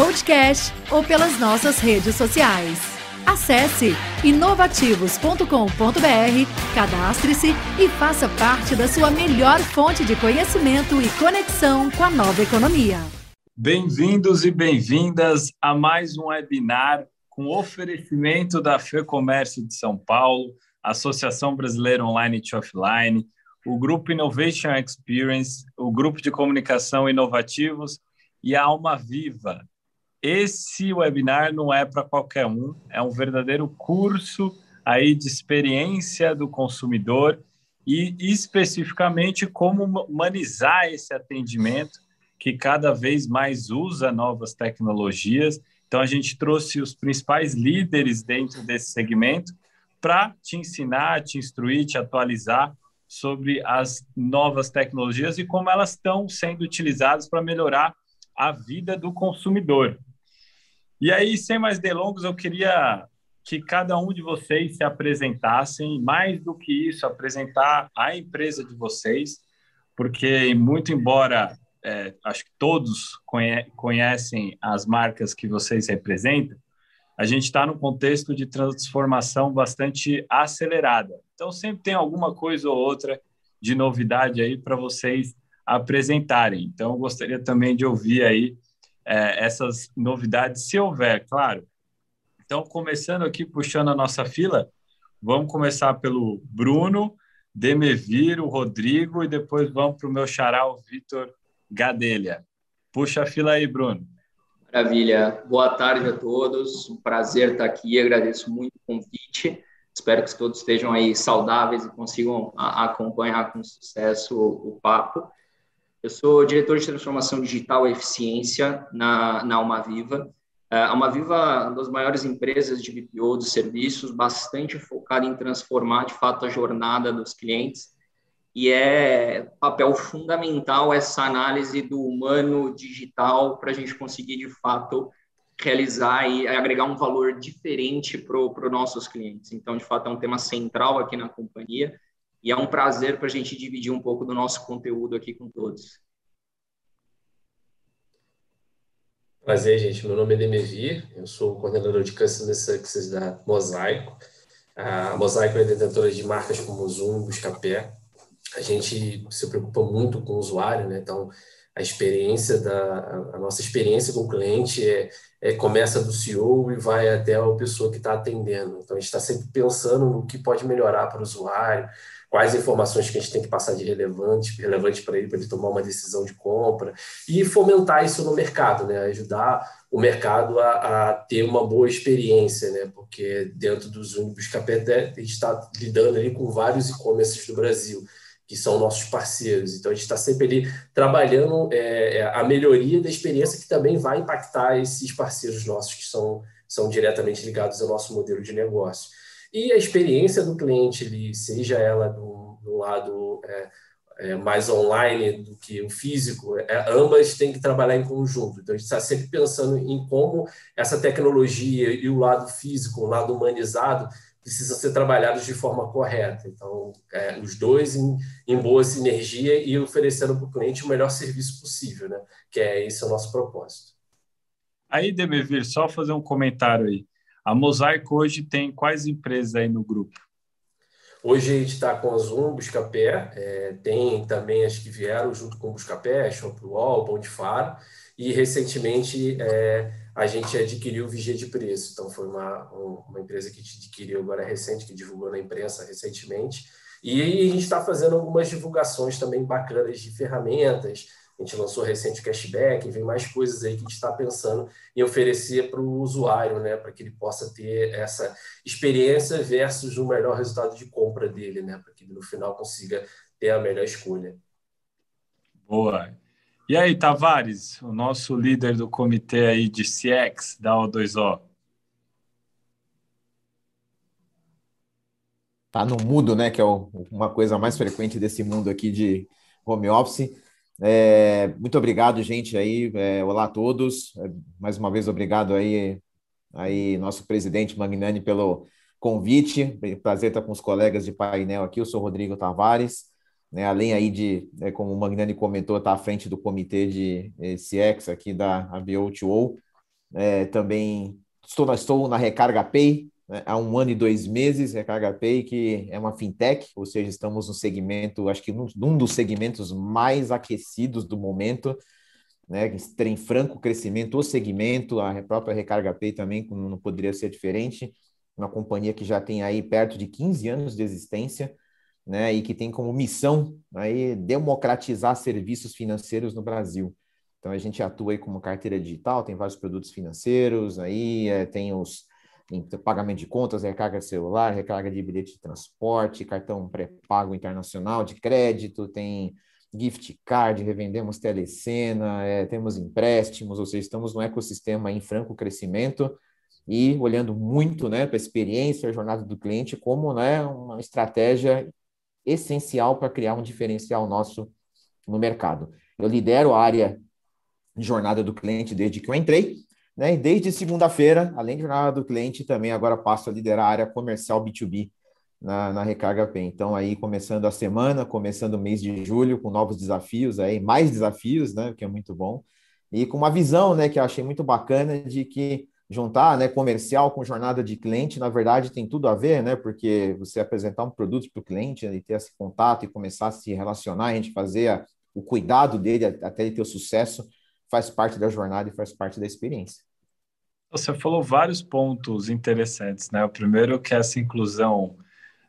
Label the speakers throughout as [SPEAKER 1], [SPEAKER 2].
[SPEAKER 1] podcast ou pelas nossas redes sociais. Acesse inovativos.com.br, cadastre-se e faça parte da sua melhor fonte de conhecimento e conexão com a nova economia.
[SPEAKER 2] Bem-vindos e bem-vindas a mais um webinar com oferecimento da FEComércio de São Paulo, Associação Brasileira Online e Offline, o Grupo Innovation Experience, o Grupo de Comunicação Inovativos e a Alma Viva. Esse webinar não é para qualquer um, é um verdadeiro curso aí de experiência do consumidor e especificamente como humanizar esse atendimento que cada vez mais usa novas tecnologias. Então a gente trouxe os principais líderes dentro desse segmento para te ensinar, te instruir, te atualizar sobre as novas tecnologias e como elas estão sendo utilizadas para melhorar a vida do consumidor. E aí, sem mais delongas, eu queria que cada um de vocês se apresentassem, mais do que isso, apresentar a empresa de vocês, porque, muito embora é, acho que todos conhe conhecem as marcas que vocês representam, a gente está num contexto de transformação bastante acelerada. Então, sempre tem alguma coisa ou outra de novidade aí para vocês apresentarem. Então, eu gostaria também de ouvir aí é, essas novidades, se houver, claro. Então, começando aqui, puxando a nossa fila, vamos começar pelo Bruno, Demevir, o Rodrigo, e depois vamos para o meu xará, o Vitor Gadelha. Puxa a fila aí, Bruno.
[SPEAKER 3] Maravilha. Boa tarde a todos. Um prazer estar aqui. Agradeço muito o convite. Espero que todos estejam aí saudáveis e consigam acompanhar com sucesso o papo. Eu sou diretor de transformação digital e eficiência na, na Alma Viva. É, a Alma Viva é uma das maiores empresas de BPO de serviços, bastante focada em transformar de fato a jornada dos clientes e é papel fundamental essa análise do humano digital para a gente conseguir, de fato, realizar e agregar um valor diferente para os nossos clientes. Então, de fato, é um tema central aqui na companhia e é um prazer para a gente dividir um pouco do nosso conteúdo aqui com todos.
[SPEAKER 4] Prazer, gente. Meu nome é Demevir, eu sou coordenador de Customer Success da Mosaico. A Mosaico é detentora de marcas como Zoom, Buscapé, a gente se preocupa muito com o usuário, né? Então, a experiência da a nossa experiência com o cliente é, é começa do CEO e vai até a pessoa que está atendendo. Então, a gente está sempre pensando no que pode melhorar para o usuário, quais informações que a gente tem que passar de relevante, relevante para ele, para ele tomar uma decisão de compra e fomentar isso no mercado, né? Ajudar o mercado a, a ter uma boa experiência, né? Porque dentro dos ônibus Capé, a gente está lidando ali com vários e-commerces do Brasil que são nossos parceiros. Então, a gente está sempre ali trabalhando é, é, a melhoria da experiência que também vai impactar esses parceiros nossos que são, são diretamente ligados ao nosso modelo de negócio. E a experiência do cliente, ele, seja ela do, do lado é, é, mais online do que o físico, é, ambas têm que trabalhar em conjunto. Então, a gente está sempre pensando em como essa tecnologia e o lado físico, o lado humanizado, precisam ser trabalhados de forma correta. Então, é, os dois em, em, boa sinergia e oferecendo para o cliente o melhor serviço possível, né? Que é esse é o nosso propósito.
[SPEAKER 2] Aí, Demevir, só fazer um comentário aí. A Mosaico hoje tem quais empresas aí no grupo?
[SPEAKER 4] Hoje a gente está com a Zoom, Buscapé, é, tem também as que vieram junto com o Buscapé, Shopwall, Pão de Faro, e recentemente é, a gente adquiriu o Vigia de Preço. Então, foi uma, uma empresa que adquiriu agora recente, que divulgou na imprensa recentemente. E a gente está fazendo algumas divulgações também bacanas de ferramentas. A gente lançou recente o cashback, vem mais coisas aí que a gente está pensando em oferecer para o usuário, né? Para que ele possa ter essa experiência versus o melhor resultado de compra dele, né? Para que ele no final consiga ter a melhor escolha.
[SPEAKER 2] Boa. E aí, Tavares, o nosso líder do comitê aí de CX da O2O.
[SPEAKER 5] Tá no mudo, né? Que é uma coisa mais frequente desse mundo aqui de home office. É, muito obrigado, gente, aí. É, olá a todos. É, mais uma vez, obrigado aí, aí, nosso presidente Magnani, pelo convite. Prazer estar com os colegas de painel aqui. Eu sou Rodrigo Tavares né, além aí de, né, como o Magnani comentou, estar tá à frente do comitê de eh, CX aqui da ABO2O, é, também estou, estou na Recarga Pay né, há um ano e dois meses, Recarga Pay, que é uma fintech, ou seja, estamos no segmento, acho que num, num dos segmentos mais aquecidos do momento, né, tem franco crescimento o segmento, a própria Recarga Pay também não poderia ser diferente, uma companhia que já tem aí perto de 15 anos de existência, né, e que tem como missão aí democratizar serviços financeiros no Brasil. Então a gente atua aí como carteira digital, tem vários produtos financeiros, aí é, tem os tem pagamento de contas, recarga de celular, recarga de bilhete de transporte, cartão pré-pago internacional de crédito, tem gift card, revendemos telecena, é, temos empréstimos, ou seja, estamos num ecossistema em franco crescimento e olhando muito né, para a experiência, a jornada do cliente como né, uma estratégia essencial para criar um diferencial nosso no mercado. Eu lidero a área de jornada do cliente desde que eu entrei, né? E desde segunda-feira, além de jornada do cliente, também agora passo a liderar a área comercial B2B na, na Recarga Pay. Então, aí, começando a semana, começando o mês de julho, com novos desafios aí, mais desafios, né? Que é muito bom. E com uma visão, né, que eu achei muito bacana de que juntar né, comercial com jornada de cliente, na verdade, tem tudo a ver, né? Porque você apresentar um produto para o cliente né, e ter esse contato e começar a se relacionar, a gente fazer a, o cuidado dele até ele ter o sucesso, faz parte da jornada e faz parte da experiência.
[SPEAKER 2] Você falou vários pontos interessantes, né? O primeiro que é essa inclusão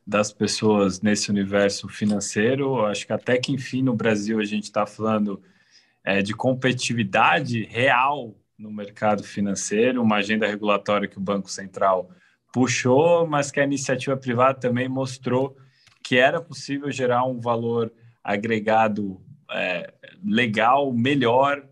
[SPEAKER 2] das pessoas nesse universo financeiro. Acho que até que enfim no Brasil a gente está falando é, de competitividade real no mercado financeiro, uma agenda regulatória que o Banco Central puxou, mas que a iniciativa privada também mostrou que era possível gerar um valor agregado é, legal, melhor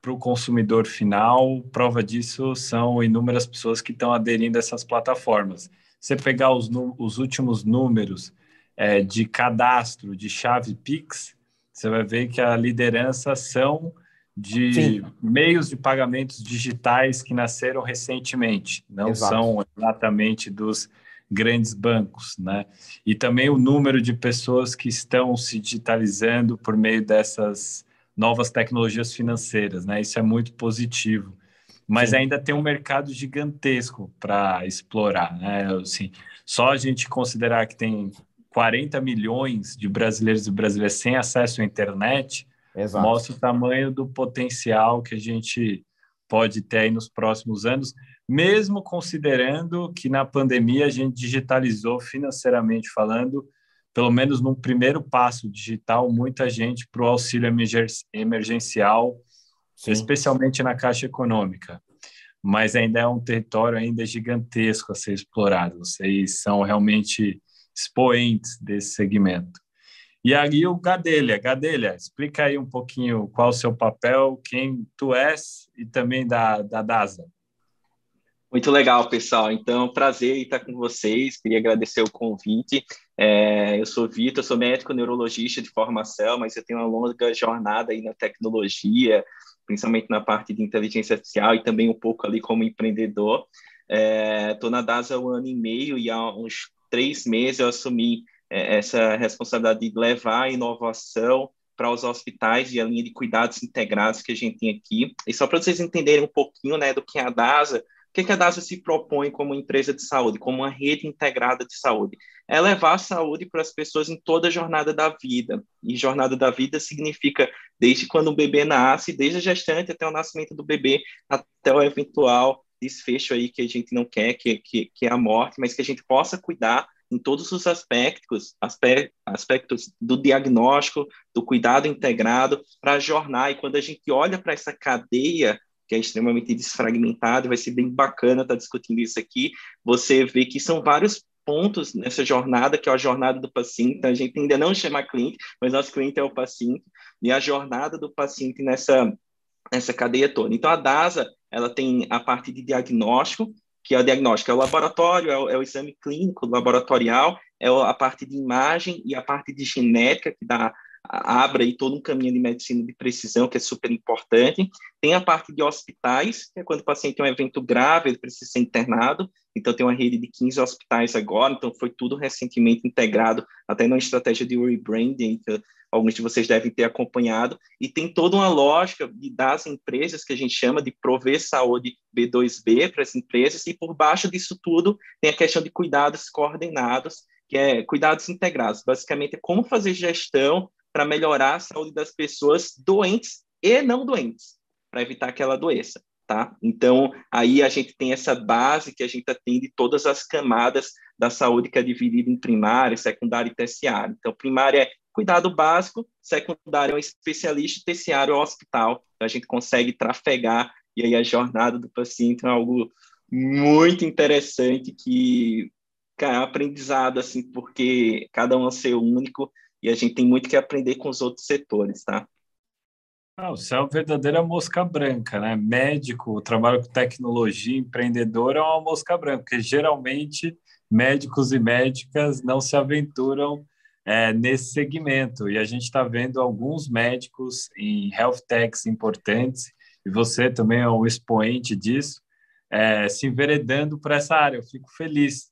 [SPEAKER 2] para o consumidor final. Prova disso são inúmeras pessoas que estão aderindo a essas plataformas. Você pegar os, os últimos números é, de cadastro de chave Pix, você vai ver que a liderança são de Sim. meios de pagamentos digitais que nasceram recentemente, não Exato. são exatamente dos grandes bancos, né? E também o número de pessoas que estão se digitalizando por meio dessas novas tecnologias financeiras, né? Isso é muito positivo. Mas Sim. ainda tem um mercado gigantesco para explorar, né? Assim, só a gente considerar que tem 40 milhões de brasileiros e brasileiras sem acesso à internet, Exato. mostra o tamanho do potencial que a gente pode ter aí nos próximos anos, mesmo considerando que na pandemia a gente digitalizou financeiramente falando, pelo menos num primeiro passo digital, muita gente para o auxílio emergencial, Sim. especialmente na Caixa Econômica. Mas ainda é um território ainda gigantesco a ser explorado. Vocês são realmente expoentes desse segmento. E aí o Gadelha. Gadelha, explica aí um pouquinho qual o seu papel, quem tu és e também da, da DASA.
[SPEAKER 6] Muito legal, pessoal. Então, prazer estar com vocês. Queria agradecer o convite. É, eu sou Vitor, sou médico neurologista de formação, mas eu tenho uma longa jornada aí na tecnologia, principalmente na parte de inteligência artificial e também um pouco ali como empreendedor. Estou é, na DASA há um ano e meio e há uns três meses eu assumi essa responsabilidade de levar a inovação para os hospitais e a linha de cuidados integrados que a gente tem aqui. E só para vocês entenderem um pouquinho né, do que é a DASA, o que, que a DASA se propõe como empresa de saúde, como uma rede integrada de saúde? É levar a saúde para as pessoas em toda a jornada da vida. E jornada da vida significa desde quando o bebê nasce, desde a gestante até o nascimento do bebê, até o eventual desfecho aí que a gente não quer, que, que, que é a morte, mas que a gente possa cuidar em todos os aspectos, aspectos do diagnóstico, do cuidado integrado para a jornada. E quando a gente olha para essa cadeia que é extremamente desfragmentada, vai ser bem bacana estar tá discutindo isso aqui. Você vê que são vários pontos nessa jornada, que é a jornada do paciente. Então, a gente ainda não chama cliente, mas nosso cliente é o paciente, e a jornada do paciente nessa, nessa cadeia toda. Então, a DASA, ela tem a parte de diagnóstico, que é o diagnóstico, é o laboratório, é o, é o exame clínico laboratorial, é a parte de imagem e a parte de genética, que dá abre aí todo um caminho de medicina de precisão, que é super importante. Tem a parte de hospitais, que é quando o paciente tem um evento grave, ele precisa ser internado. Então, tem uma rede de 15 hospitais agora, então foi tudo recentemente integrado, até numa estratégia de rebranding, que alguns de vocês devem ter acompanhado. E tem toda uma lógica das empresas, que a gente chama de prover saúde B2B para as empresas, e por baixo disso tudo tem a questão de cuidados coordenados, que é cuidados integrados. Basicamente, é como fazer gestão para melhorar a saúde das pessoas doentes e não doentes, para evitar aquela doença, tá? Então, aí a gente tem essa base que a gente atende todas as camadas da saúde que é dividida em primária, secundária e terciária. Então, primária é cuidado básico, secundário é um especialista, terciário é o hospital. Então, a gente consegue trafegar e aí a jornada do paciente é algo muito interessante que cara, é um aprendizado assim, porque cada um é ser único e a gente tem muito que aprender com os outros setores, tá?
[SPEAKER 2] Ah, você é uma verdadeira mosca branca, né? Médico, trabalho com tecnologia, empreendedor é uma mosca branca, porque geralmente médicos e médicas não se aventuram é, nesse segmento. E a gente está vendo alguns médicos em health techs importantes, e você também é um expoente disso, é, se enveredando para essa área. Eu fico feliz,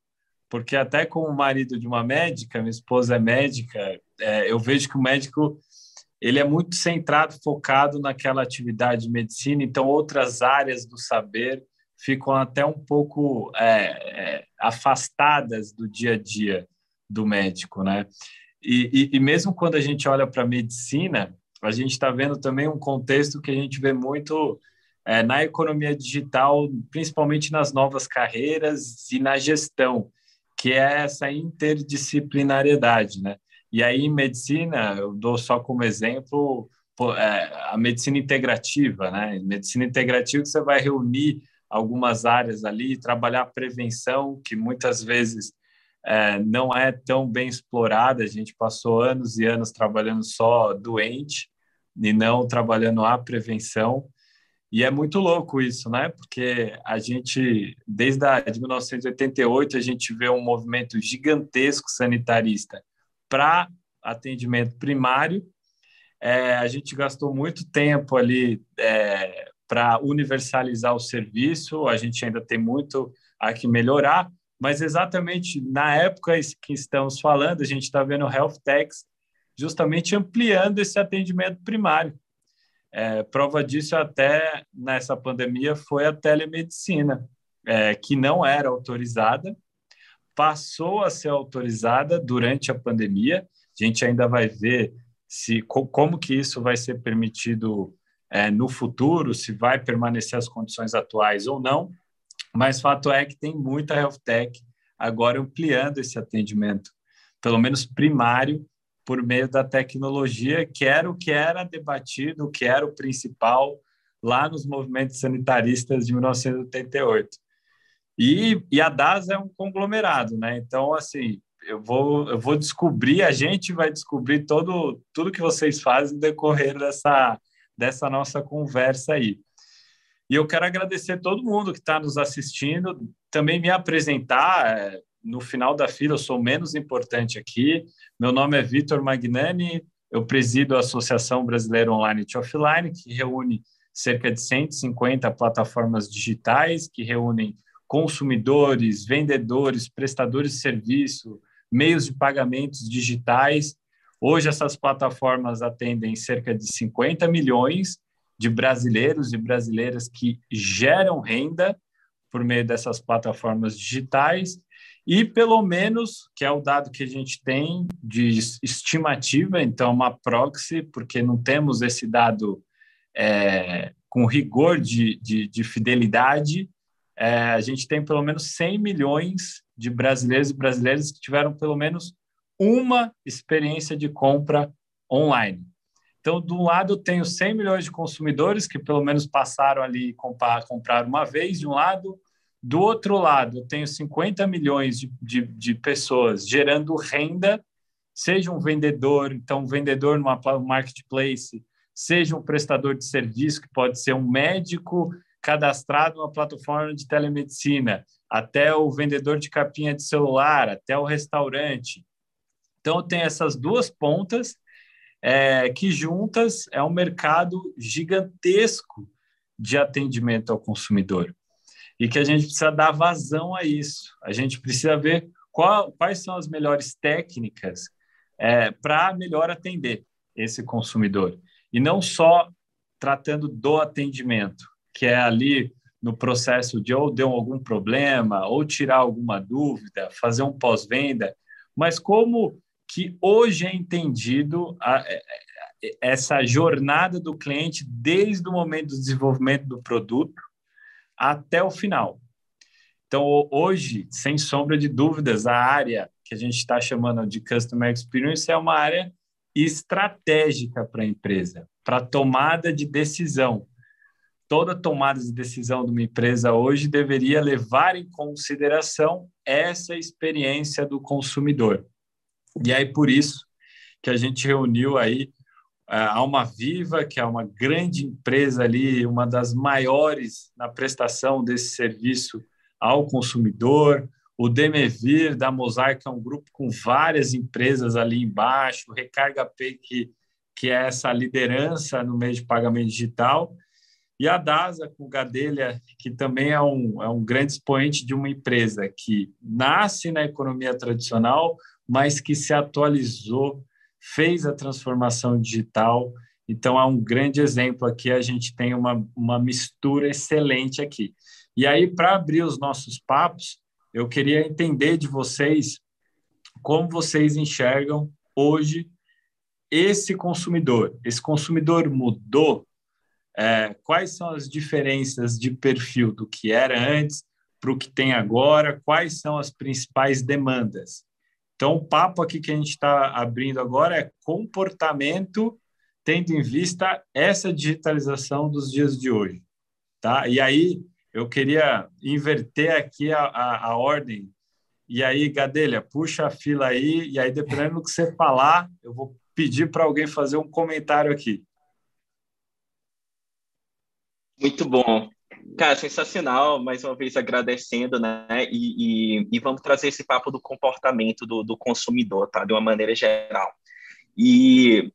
[SPEAKER 2] porque até como marido de uma médica, minha esposa é médica, é, eu vejo que o médico ele é muito centrado, focado naquela atividade de medicina, então outras áreas do saber ficam até um pouco é, é, afastadas do dia a dia do médico, né? E, e, e mesmo quando a gente olha para a medicina, a gente está vendo também um contexto que a gente vê muito é, na economia digital, principalmente nas novas carreiras e na gestão, que é essa interdisciplinariedade, né? E aí, em medicina, eu dou só como exemplo é, a medicina integrativa, né? Medicina integrativa que você vai reunir algumas áreas ali, trabalhar prevenção, que muitas vezes é, não é tão bem explorada. A gente passou anos e anos trabalhando só doente e não trabalhando a prevenção. E é muito louco isso, né? Porque a gente, desde a, de 1988, a gente vê um movimento gigantesco sanitarista para atendimento primário. É, a gente gastou muito tempo ali é, para universalizar o serviço, a gente ainda tem muito a que melhorar, mas exatamente na época que estamos falando, a gente está vendo o Health Techs justamente ampliando esse atendimento primário. É, prova disso até nessa pandemia foi a telemedicina, é, que não era autorizada, passou a ser autorizada durante a pandemia. A gente ainda vai ver se como que isso vai ser permitido é, no futuro, se vai permanecer as condições atuais ou não. Mas fato é que tem muita health tech agora ampliando esse atendimento, pelo menos primário, por meio da tecnologia, que era o que era debatido, que era o principal lá nos movimentos sanitaristas de 1988. E, e a DAS é um conglomerado, né? Então, assim, eu vou, eu vou descobrir, a gente vai descobrir todo, tudo que vocês fazem no decorrer dessa, dessa nossa conversa aí. E eu quero agradecer todo mundo que está nos assistindo, também me apresentar. É, no final da fila, eu sou menos importante aqui. Meu nome é Vitor Magnani, eu presido a Associação Brasileira Online e Offline, que reúne cerca de 150 plataformas digitais, que reúnem consumidores, vendedores, prestadores de serviço, meios de pagamentos digitais. Hoje, essas plataformas atendem cerca de 50 milhões de brasileiros e brasileiras que geram renda por meio dessas plataformas digitais e pelo menos, que é o dado que a gente tem de estimativa, então uma proxy, porque não temos esse dado é, com rigor de, de, de fidelidade, é, a gente tem pelo menos 100 milhões de brasileiros e brasileiras que tiveram pelo menos uma experiência de compra online. Então, de um lado, eu tenho 100 milhões de consumidores que pelo menos passaram ali comprar, comprar uma vez, de um lado, Do outro lado, eu tenho 50 milhões de, de, de pessoas gerando renda, seja um vendedor, então um vendedor numa marketplace, seja um prestador de serviço, que pode ser um médico cadastrado numa plataforma de telemedicina, até o vendedor de capinha de celular, até o restaurante. Então, tem essas duas pontas é, que juntas é um mercado gigantesco de atendimento ao consumidor e que a gente precisa dar vazão a isso. A gente precisa ver qual, quais são as melhores técnicas é, para melhor atender esse consumidor e não só tratando do atendimento, que é ali no processo de ou deu algum problema ou tirar alguma dúvida, fazer um pós-venda, mas como que hoje é entendido a, é, é, essa jornada do cliente desde o momento do desenvolvimento do produto até o final. Então, hoje, sem sombra de dúvidas, a área que a gente está chamando de Customer Experience é uma área estratégica para a empresa, para tomada de decisão. Toda tomada de decisão de uma empresa hoje deveria levar em consideração essa experiência do consumidor. E aí, por isso que a gente reuniu aí a Alma Viva, que é uma grande empresa ali, uma das maiores na prestação desse serviço ao consumidor, o Demevir, da Mosaic, é um grupo com várias empresas ali embaixo, Recarga Pay, que, que é essa liderança no meio de pagamento digital, e a DASA, com o Gadelha, que também é um, é um grande expoente de uma empresa que nasce na economia tradicional, mas que se atualizou, fez a transformação digital. Então, é um grande exemplo aqui. A gente tem uma, uma mistura excelente aqui. E aí, para abrir os nossos papos, eu queria entender de vocês como vocês enxergam hoje esse consumidor. Esse consumidor mudou? É, quais são as diferenças de perfil do que era antes para o que tem agora? Quais são as principais demandas? Então, o papo aqui que a gente está abrindo agora é comportamento, tendo em vista essa digitalização dos dias de hoje. Tá? E aí, eu queria inverter aqui a, a, a ordem. E aí, Gadelha, puxa a fila aí, e aí, dependendo do que você falar, eu vou pedir para alguém fazer um comentário aqui.
[SPEAKER 6] Muito bom. Cara, sensacional, mais uma vez agradecendo, né? E, e, e vamos trazer esse papo do comportamento do, do, consumidor, tá? De uma maneira geral. E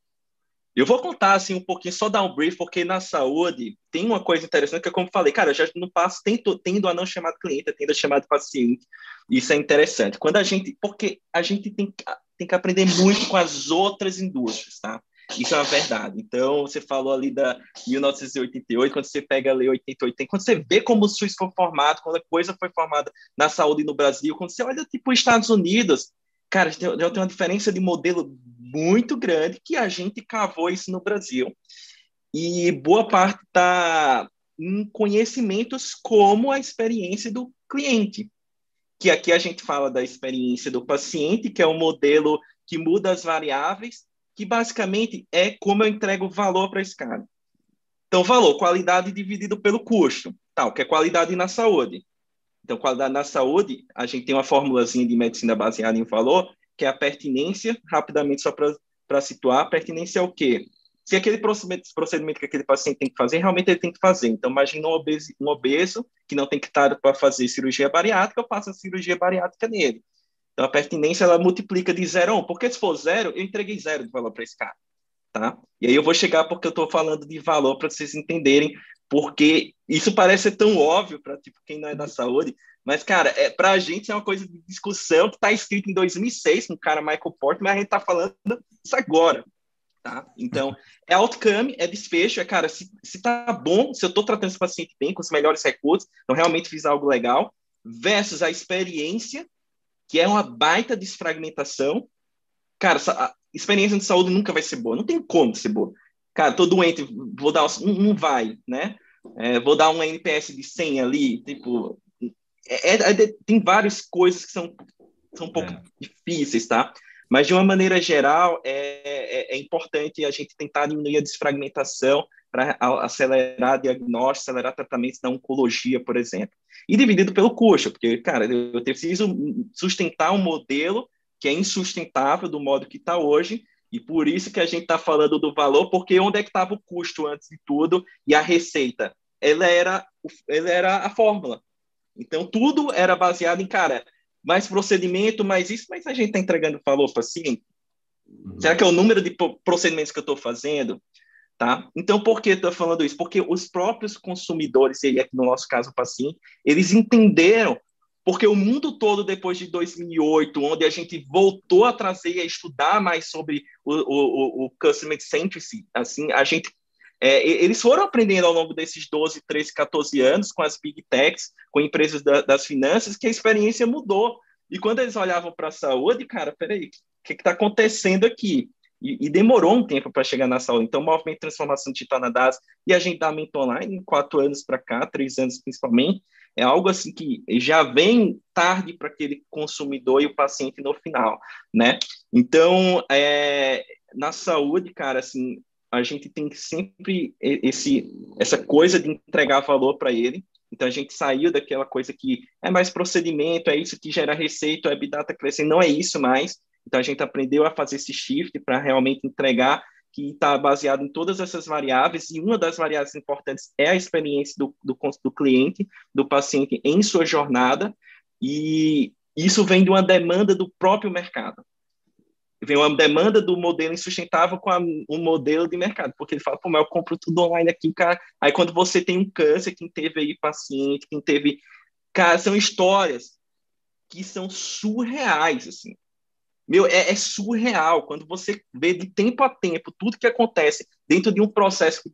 [SPEAKER 6] eu vou contar, assim, um pouquinho, só dar um brief, porque na saúde tem uma coisa interessante que, como falei, cara, eu já não passo tendo, tendo a não chamar cliente, tendo a chamar paciente. Isso é interessante. Quando a gente, porque a gente tem, tem que aprender muito com as outras indústrias, tá? Isso é uma verdade. Então, você falou ali da 1988, quando você pega a Lei 88, quando você vê como o SUS foi formado, quando a coisa foi formada na saúde no Brasil, quando você olha, tipo, os Estados Unidos, cara, já tem uma diferença de modelo muito grande que a gente cavou isso no Brasil. E boa parte está em conhecimentos como a experiência do cliente. Que aqui a gente fala da experiência do paciente, que é um modelo que muda as variáveis, que basicamente é como eu entrego valor para esse cara. Então, valor, qualidade dividido pelo custo, tal, que é qualidade na saúde. Então, qualidade na saúde, a gente tem uma formulazinha de medicina baseada em valor, que é a pertinência, rapidamente só para situar, pertinência é o quê? Se aquele procedimento, procedimento que aquele paciente tem que fazer, realmente ele tem que fazer. Então, imagina um obeso, um obeso que não tem que estar para fazer cirurgia bariátrica, eu faço a cirurgia bariátrica nele. Então, a pertinência, ela multiplica de zero a um. Porque se for zero, eu entreguei zero de valor para esse cara. Tá? E aí eu vou chegar porque eu estou falando de valor para vocês entenderem, porque isso parece tão óbvio para tipo, quem não é da saúde, mas, cara, é, para a gente é uma coisa de discussão que está escrito em 2006 com o cara Michael Porter, mas a gente está falando isso agora. Tá? Então, é outcome, é desfecho, é, cara, se, se tá bom, se eu estou tratando esse paciente bem, com os melhores recursos, então realmente fiz algo legal, versus a experiência que é uma baita desfragmentação. Cara, a experiência de saúde nunca vai ser boa, não tem como ser boa. Cara, tô doente, vou dar, não, não vai, né? É, vou dar um NPS de 100 ali, tipo, é, é, é, tem várias coisas que são, são um pouco é. difíceis, tá? Mas, de uma maneira geral, é, é, é, importante a gente tentar diminuir a desfragmentação para acelerar diagnóstico, acelerar tratamentos da oncologia, por exemplo. E dividido pelo custo, porque, cara, eu preciso sustentar um modelo que é insustentável do modo que está hoje, e por isso que a gente está falando do valor, porque onde é que estava o custo antes de tudo e a receita? Ela era, ela era a fórmula. Então, tudo era baseado em, cara, mais procedimento, mais isso, mas a gente está entregando valor para paciente. Uhum. Será que é o número de procedimentos que eu estou fazendo? Tá? Então, por que estou falando isso? Porque os próprios consumidores, e aqui no nosso caso o paciente, eles entenderam, porque o mundo todo, depois de 2008, onde a gente voltou a trazer, a estudar mais sobre o, o, o Customer Centricity, assim, a gente é, eles foram aprendendo ao longo desses 12, 13, 14 anos com as big techs, com empresas da, das finanças, que a experiência mudou. E quando eles olhavam para a saúde, cara, peraí, o que está acontecendo aqui? E, e, demorou um tempo para chegar na saúde. Então, o movimento de transformação digital na DAS e agendamento online, quatro anos para cá, três anos principalmente, é algo assim que já vem tarde para aquele consumidor e o paciente no final, né? Então, é, na saúde, cara, assim, a gente tem sempre esse, essa coisa de entregar valor para ele. Então, a gente saiu daquela coisa que é mais procedimento, é isso que gera receita, é data crescendo, não é isso mais. Então, a gente aprendeu a fazer esse shift para realmente entregar que está baseado em todas essas variáveis, e uma das variáveis importantes é a experiência do, do, do cliente, do paciente em sua jornada, e isso vem de uma demanda do próprio mercado vem uma demanda do modelo insustentável com a, um modelo de mercado, porque ele fala, pô, mas eu compro tudo online aqui, cara. Aí quando você tem um câncer, quem teve aí paciente, quem teve. Cara, são histórias que são surreais, assim. Meu, é, é, surreal quando você vê de tempo a tempo tudo que acontece dentro de um processo que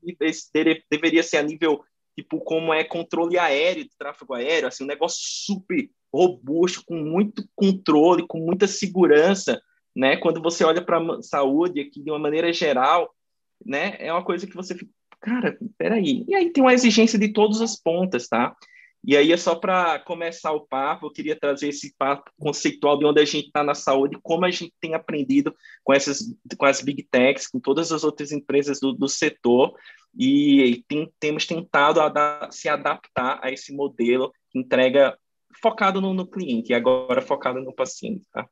[SPEAKER 6] deveria ser a nível, tipo, como é controle aéreo, de tráfego aéreo, assim, um negócio super robusto, com muito controle, com muita segurança, né? Quando você olha para a saúde aqui de uma maneira geral, né? É uma coisa que você fica, cara, peraí. E aí tem uma exigência de todas as pontas, tá? E aí é só para começar o papo, eu queria trazer esse papo conceitual de onde a gente está na saúde, como a gente tem aprendido com essas, com as big techs, com todas as outras empresas do, do setor, e tem, temos tentado se adaptar a esse modelo que entrega focado no, no cliente e agora focado no paciente, tá?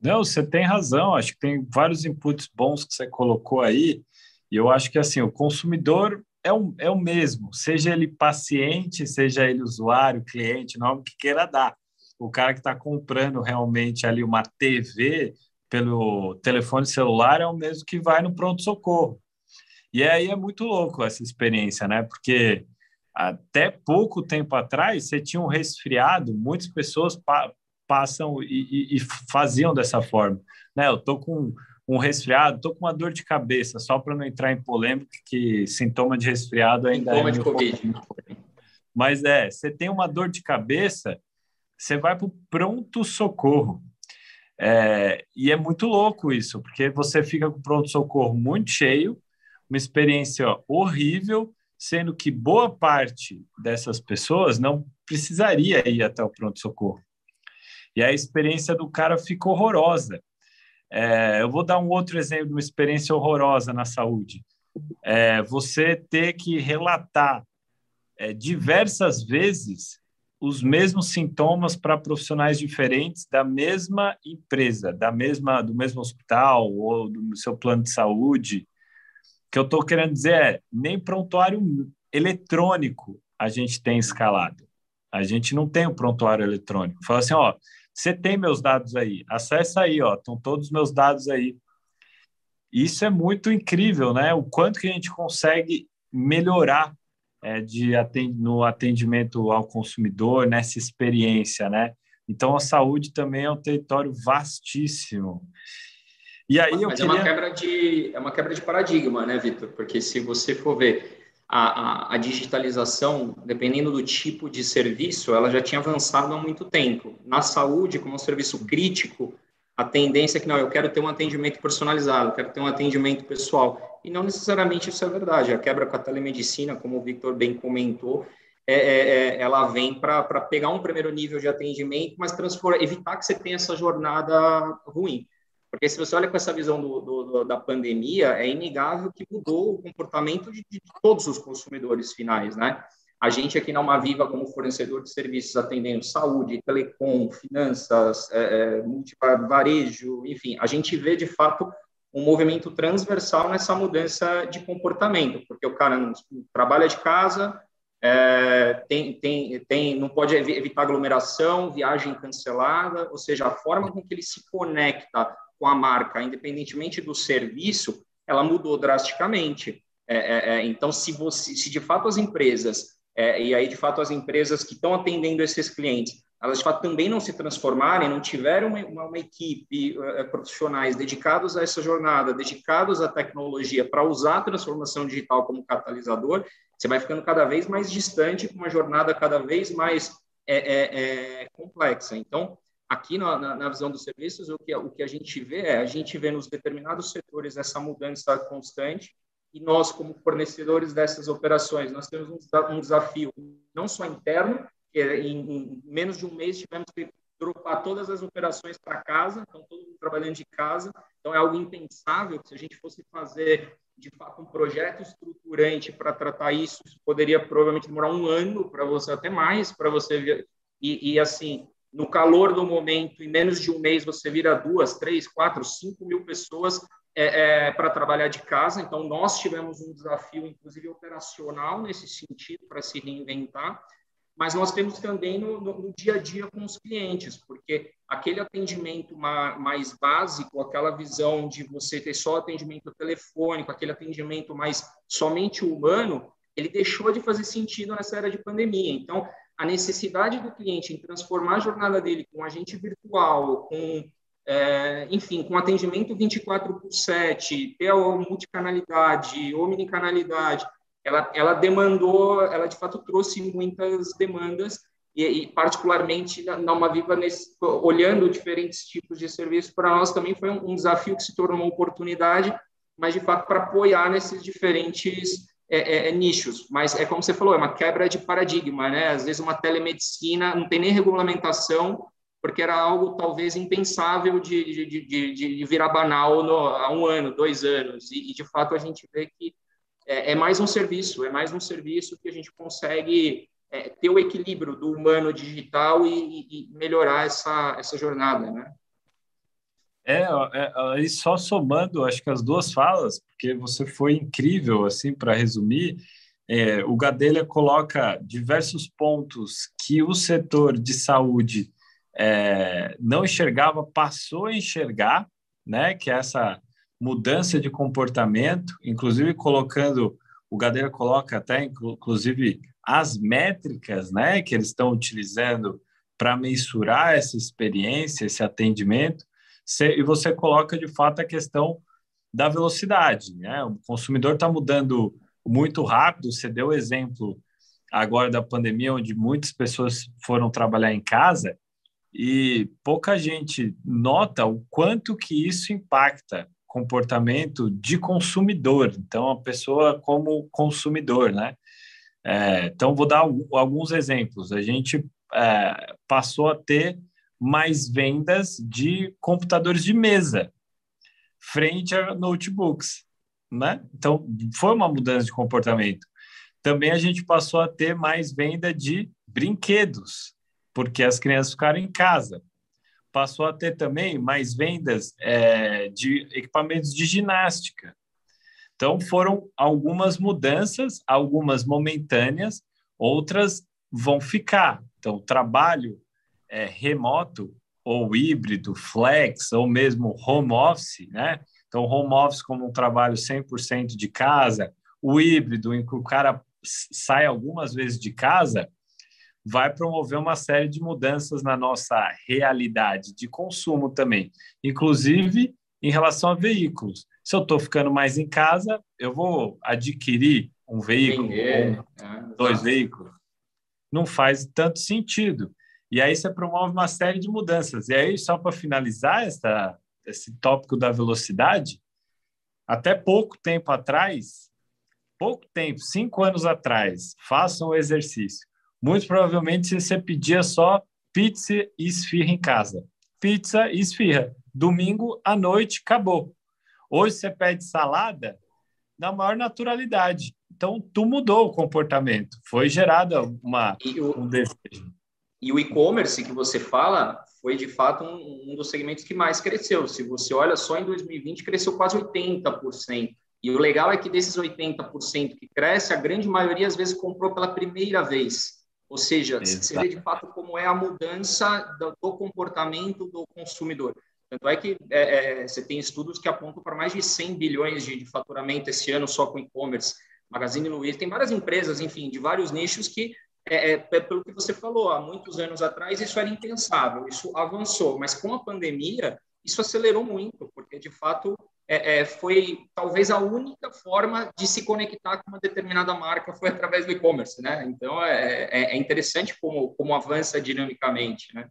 [SPEAKER 2] Não, você tem razão. Acho que tem vários inputs bons que você colocou aí. E eu acho que assim o consumidor é o, é o mesmo, seja ele paciente, seja ele usuário, cliente, nome que queira dar. O cara que está comprando realmente ali uma TV pelo telefone celular é o mesmo que vai no pronto-socorro. E aí é muito louco essa experiência, né? Porque até pouco tempo atrás você tinha um resfriado, muitas pessoas passam e, e, e faziam dessa forma. Né? Eu tô com um resfriado, tô com uma dor de cabeça, só para não entrar em polêmica, que sintoma de resfriado ainda
[SPEAKER 3] sintoma
[SPEAKER 2] é.
[SPEAKER 3] de COVID.
[SPEAKER 2] Mas é, você tem uma dor de cabeça, você vai para o pronto-socorro. É, e é muito louco isso, porque você fica com o pronto-socorro muito cheio, uma experiência horrível, sendo que boa parte dessas pessoas não precisaria ir até o pronto-socorro. E a experiência do cara ficou horrorosa. É, eu vou dar um outro exemplo de uma experiência horrorosa na saúde. É, você ter que relatar é, diversas vezes os mesmos sintomas para profissionais diferentes da mesma empresa, da mesma do mesmo hospital ou do seu plano de saúde. O que eu estou querendo dizer é nem prontuário eletrônico a gente tem escalado. A gente não tem o prontuário eletrônico. Fala assim, ó, você tem meus dados aí, acessa aí, ó, estão todos os meus dados aí. Isso é muito incrível, né? O quanto que a gente consegue melhorar é, de atend no atendimento ao consumidor, nessa experiência, né? Então, a saúde também é um território vastíssimo.
[SPEAKER 3] E aí Mas eu queria... é uma quebra de é uma quebra de paradigma, né, Vitor? Porque se você for ver a, a, digitalização, dependendo do tipo de serviço, ela já tinha avançado há muito tempo. Na saúde, como um serviço crítico, a tendência é que não, eu quero ter um atendimento personalizado, quero ter um atendimento pessoal. E não necessariamente isso é verdade. A quebra com a telemedicina, como o Victor bem comentou, é, é, é ela vem para pegar um primeiro nível de atendimento, mas evitar que você tenha essa jornada ruim. Porque se você olha com essa visão do, do, da pandemia, é inegável que mudou o comportamento de, de, todos os consumidores finais, né? A gente aqui na Uma Viva, como fornecedor de serviços atendendo saúde, telecom, finanças, é, é varejo, enfim, a gente vê de fato um movimento transversal nessa mudança de comportamento, porque o cara não trabalha de casa, é, tem, tem, tem, não pode evitar aglomeração, viagem cancelada, ou seja, a forma com que ele se conecta com a marca, independentemente do serviço, ela mudou drasticamente. É, é, é então, se, você, se de fato as empresas, é, e aí de fato as empresas que estão atendendo esses clientes, elas de fato também não se transformarem, não tiveram uma, uma, uma equipe uh, profissionais dedicados a essa jornada, dedicados à tecnologia para usar a transformação digital como catalisador, você vai ficando cada vez mais distante, com uma jornada cada vez mais é, é, é complexa. Então, aqui na, na, na, visão dos serviços, o que, o que a gente vê é, a gente vê nos determinados setores essa mudança constante, e nós, como fornecedores dessas operações, nós temos um, um desafio não só interno, que é, em, em, menos de um mês tivemos que dropar todas as operações para casa, então todo mundo trabalhando de casa, então é algo impensável que se a gente fosse fazer de fato um projeto estruturante para tratar isso, isso poderia provavelmente demorar um ano para você até mais para você e, e, assim no calor do momento em menos de um mês você vira duas três quatro cinco mil pessoas é, é, para trabalhar de casa então nós tivemos um desafio inclusive operacional nesse sentido para se reinventar mas nós temos também no, no, no, dia a dia com os clientes, porque aquele atendimento mais básico, aquela visão de você ter só atendimento telefônico, aquele atendimento mais somente humano, ele deixou de fazer sentido nessa era de pandemia. Então, a necessidade do cliente em transformar a jornada dele com agente virtual, com, é, enfim, com atendimento 24 por 7, ter a multicanalidade, omnicanalidade, ela, ela demandou, ela de fato trouxe muitas demandas e, e particularmente na, na Uma Viva, nesse, olhando diferentes tipos de serviços, para nós também foi um, um, desafio que se tornou uma oportunidade, mas de fato para apoiar nesses diferentes é, é, é, nichos. Mas é como você falou, é uma quebra de paradigma, né? Às vezes uma telemedicina não tem nem regulamentação, porque era algo talvez impensável de, de, de, de virar banal no, há um ano, dois anos. E, e de fato a gente vê que é, é, mais um serviço, é mais um serviço que a gente consegue é, ter o equilíbrio do humano digital e, e, melhorar essa, essa jornada, né?
[SPEAKER 2] É, é, aí só somando, acho que as duas falas, porque você foi incrível, assim, para resumir, é, o Gadelha coloca diversos pontos que o setor de saúde é, não enxergava, passou a enxergar, né, que é essa mudança de comportamento, inclusive colocando, o Gadeira coloca até, inclusive, as métricas né, que eles estão utilizando para mensurar essa experiência, esse atendimento, e você coloca, de fato, a questão da velocidade. Né? O consumidor está mudando muito rápido, você deu o exemplo agora da pandemia, onde muitas pessoas foram trabalhar em casa, e pouca gente nota o quanto que isso impacta comportamento de consumidor, então a pessoa como consumidor, né? É, então vou dar alguns exemplos. A gente é, passou a ter mais vendas de computadores de mesa frente a notebooks, né? Então foi uma mudança de comportamento. Também a gente passou a ter mais venda de brinquedos, porque as crianças ficaram em casa passou a ter também mais vendas é, de equipamentos de ginástica. Então, foram algumas mudanças, algumas momentâneas, outras vão ficar. Então, trabalho é, remoto ou híbrido, flex, ou mesmo home office, né? Então, home office como um trabalho 100% de casa, o híbrido, em que o cara sai algumas vezes de casa, vai promover uma série de mudanças na nossa realidade de consumo também, inclusive em relação a veículos. Se eu estou ficando mais em casa, eu vou adquirir um veículo, Vender, um, é, dois veículos. Não faz tanto sentido. E aí você promove uma série de mudanças. E aí, só para finalizar essa, esse tópico da velocidade, até pouco tempo atrás, pouco tempo, cinco anos atrás, façam o exercício muito provavelmente você pedia só pizza e esfirra em casa. Pizza e esfirra. domingo à noite acabou. Hoje você pede salada na maior naturalidade. Então, tu mudou o comportamento, foi gerada uma, um desejo.
[SPEAKER 3] E o e-commerce que você fala foi, de fato, um, um, dos segmentos que mais cresceu. Se você olha só em 2020, cresceu quase 80%. E o legal é que desses 80% que cresce, a grande maioria, às vezes, comprou pela primeira vez. Ou seja, Exato. você vê, de fato, como é a mudança do, do comportamento do consumidor. Tanto é que é, é, você tem estudos que apontam para mais de 100 bilhões de, de faturamento esse ano só com e-commerce. Magazine Luiza, tem várias empresas, enfim, de vários nichos que, é, é, é, pelo que você falou, há muitos anos atrás isso era impensável, isso avançou, mas com a pandemia isso acelerou muito, porque de fato é, é, foi talvez a única forma de se conectar com uma determinada marca foi através do e-commerce, né? Então é, é, é interessante como, como avança dinamicamente, né?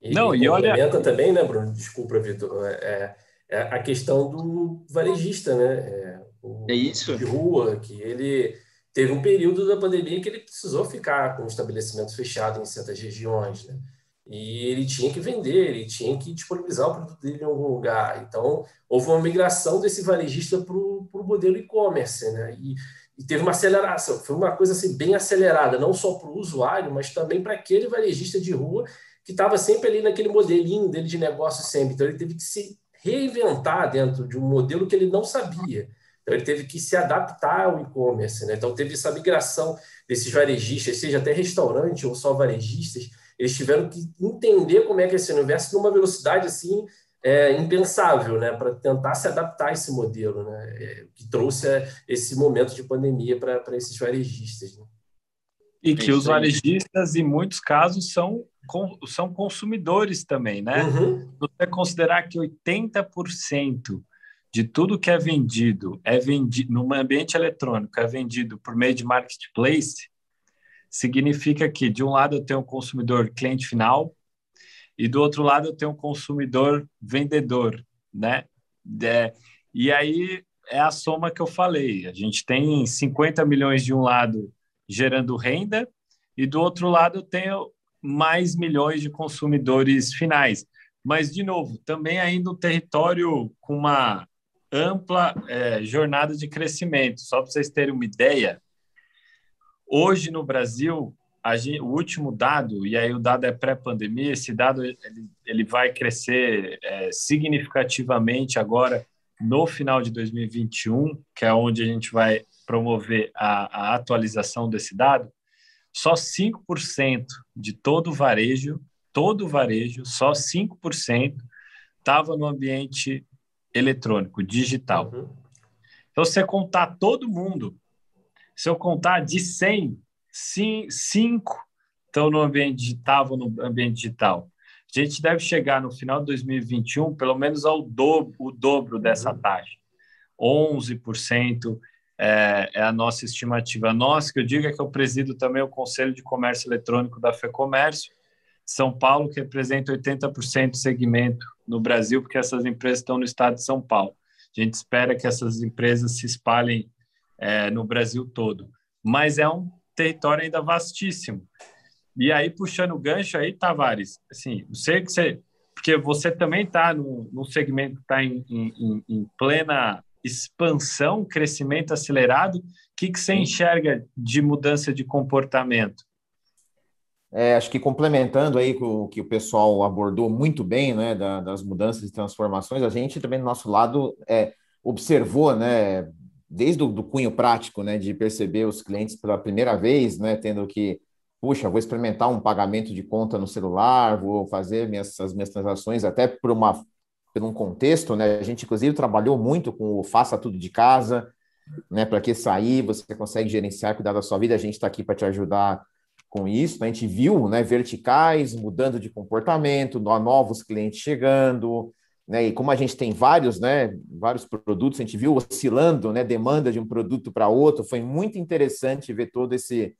[SPEAKER 4] E, Não, e, olha também, né, Bruno? Desculpa, Vitor. É, é, a questão do varejista, né? É,
[SPEAKER 3] o, é isso.
[SPEAKER 4] De rua, que ele teve um período da pandemia que ele precisou ficar com o estabelecimento fechado em certas regiões, né? E ele tinha que vender, ele tinha que disponibilizar o produto dele em algum lugar. Então, houve uma migração desse varejista para o modelo e-commerce, né? E, e, teve uma aceleração, foi uma coisa assim, bem acelerada, não só para o usuário, mas também para aquele varejista de rua que estava sempre ali naquele modelinho dele de negócio sempre. Então, ele teve que se reinventar dentro de um modelo que ele não sabia. Então, ele teve que se adaptar ao e-commerce. Né? Então, teve essa migração desses varejistas, seja até restaurante ou só varejistas, eles tiveram que entender como é que é esse universo numa velocidade assim é, impensável, né, para tentar se adaptar a esse modelo, né, é, que trouxe é, esse momento de pandemia para esses varejistas. Né?
[SPEAKER 2] E que os varejistas, em muitos casos, são, são consumidores também, né? Uhum. Você considerar que 80% de tudo que é vendido é vendido no ambiente eletrônico é vendido por meio de marketplace, significa que de um lado eu tenho um consumidor cliente final e do outro lado eu tenho um consumidor vendedor, né? É, e aí é a soma que eu falei. A gente tem 50 milhões de um lado gerando renda e do outro lado eu tenho mais milhões de consumidores finais. Mas, de novo, também ainda um território com uma ampla é, jornada de crescimento. Só para vocês terem uma ideia, hoje no Brasil, gente, o último dado, e aí o dado é pré-pandemia, esse dado ele, ele vai crescer é, significativamente agora no final de 2021, que é onde a gente vai promover a, a atualização desse dado. Só 5% de todo o varejo, todo o varejo, só 5% estava no ambiente eletrônico, digital. Uhum. Então, se você contar todo mundo, se eu contar de 100, 5 estão no ambiente digital, no ambiente digital. A gente deve chegar no final de 2021 pelo menos ao dobro, o dobro dessa uhum. taxa. 11% é, é, a nossa estimativa. Nossa, que eu digo é que eu presido também o Conselho de Comércio Eletrônico da FEComércio, São Paulo, que representa 80% do segmento no Brasil, porque essas empresas estão no estado de São Paulo. A gente espera que essas empresas se espalhem é, no Brasil todo. Mas é um território ainda vastíssimo. E aí, puxando o gancho aí, Tavares, assim, sei que você... Porque você também está num, segmento que está em, em, em, plena expansão, crescimento acelerado. O que, que você enxerga de mudança de comportamento?
[SPEAKER 5] É, acho que complementando aí o que o pessoal abordou muito bem, né, da, das mudanças e transformações, a gente também do nosso lado é, observou, né, desde o do cunho prático, né, de perceber os clientes pela primeira vez, né, tendo que, puxa, vou experimentar um pagamento de conta no celular, vou fazer minhas, as minhas transações até por uma por um contexto, né, a gente inclusive trabalhou muito com o faça tudo de casa, né, para que sair, você consegue gerenciar, cuidar da sua vida, a gente está aqui para te ajudar com isso, né? a gente viu né, verticais mudando de comportamento, novos clientes chegando, né? E como a gente tem vários, né, vários produtos, a gente viu oscilando, né, demanda de um produto para outro, foi muito interessante ver todo esse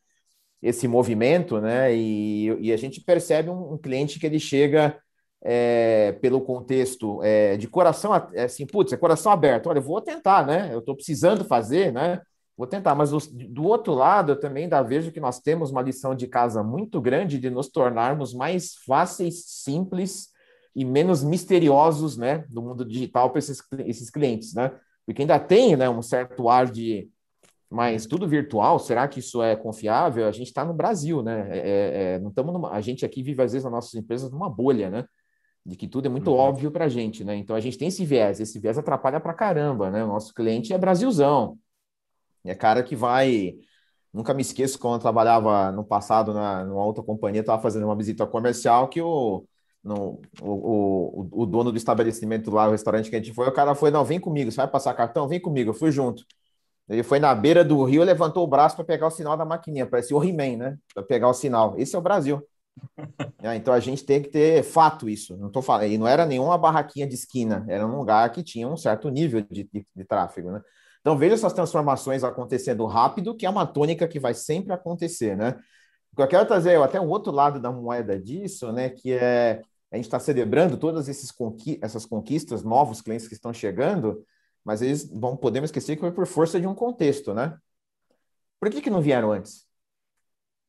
[SPEAKER 5] esse movimento, né? E, e a gente percebe um, um cliente que ele chega é, pelo contexto é, de coração, é assim, putz, é coração aberto. Olha, eu vou tentar, né? Eu estou precisando fazer, né? Vou tentar, mas do outro lado, eu também ainda vejo que nós temos uma lição de casa muito grande de nos tornarmos mais fáceis, simples e menos misteriosos, né, do mundo digital para esses, esses clientes, né? Porque ainda tem, né, um certo ar de mas tudo virtual, será que isso é confiável? A gente está no Brasil, né? É, é, é não estamos numa, a gente aqui vive às vezes nas nossas empresas numa bolha, né? De que tudo é muito uhum. óbvio para a gente, né? Então a gente tem esse viés, esse viés atrapalha para caramba, né? O nosso cliente é Brasilzão, é cara que vai. Nunca me esqueço quando eu trabalhava no passado na, numa outra companhia, estava fazendo uma visita comercial que o, no, o, o, o, dono do estabelecimento lá, o restaurante que a gente foi, o cara foi, não, vem comigo, você vai passar cartão? Vem comigo, eu fui junto. Ele foi na beira do rio, levantou o braço para pegar o sinal da maquininha, parecia o He-Man, né? Para pegar o sinal. Esse é o Brasil. é, então a gente tem que ter fato isso. Não tô falando, e não era nenhuma barraquinha de esquina, era um lugar que tinha um certo nível de, de, de tráfego, né? Então veja essas transformações acontecendo rápido, que é uma tônica que vai sempre acontecer, né? O que eu quero trazer até um outro lado da moeda disso, né? Que é a gente está celebrando todas conqui essas conquistas, novos clientes que estão chegando, mas eles vão podemos esquecer que foi por força de um contexto, né? Por que, que não vieram antes?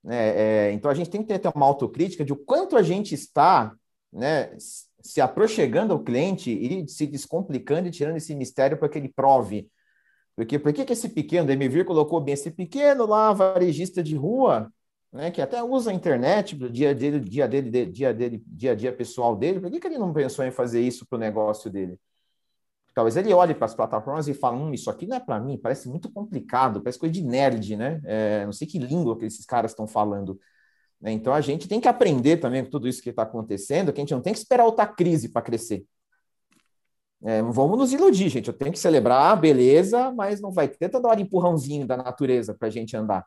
[SPEAKER 5] É, é, então a gente tem que ter uma autocrítica de o quanto a gente está né, se aproximando ao cliente e se descomplicando e tirando esse mistério para que ele prove. Porque por que, que esse pequeno, o Emivir colocou bem, esse pequeno lá, varejista de rua, né, que até usa a internet do dia dele, dia dele, dia dele, dia a dia pessoal dele, por que, que ele não pensou em fazer isso para o negócio dele? Talvez ele olhe para as plataformas e fale, hum, isso aqui não é para mim, parece muito complicado, parece coisa de nerd, né? É, não sei que língua que esses caras estão falando. Né? Então a gente tem que aprender também com tudo isso que está acontecendo, que a gente não tem que esperar outra crise para crescer. É, vamos nos iludir, gente. Eu tenho que celebrar, beleza, mas não vai ter toda hora empurrãozinho da natureza para a gente andar.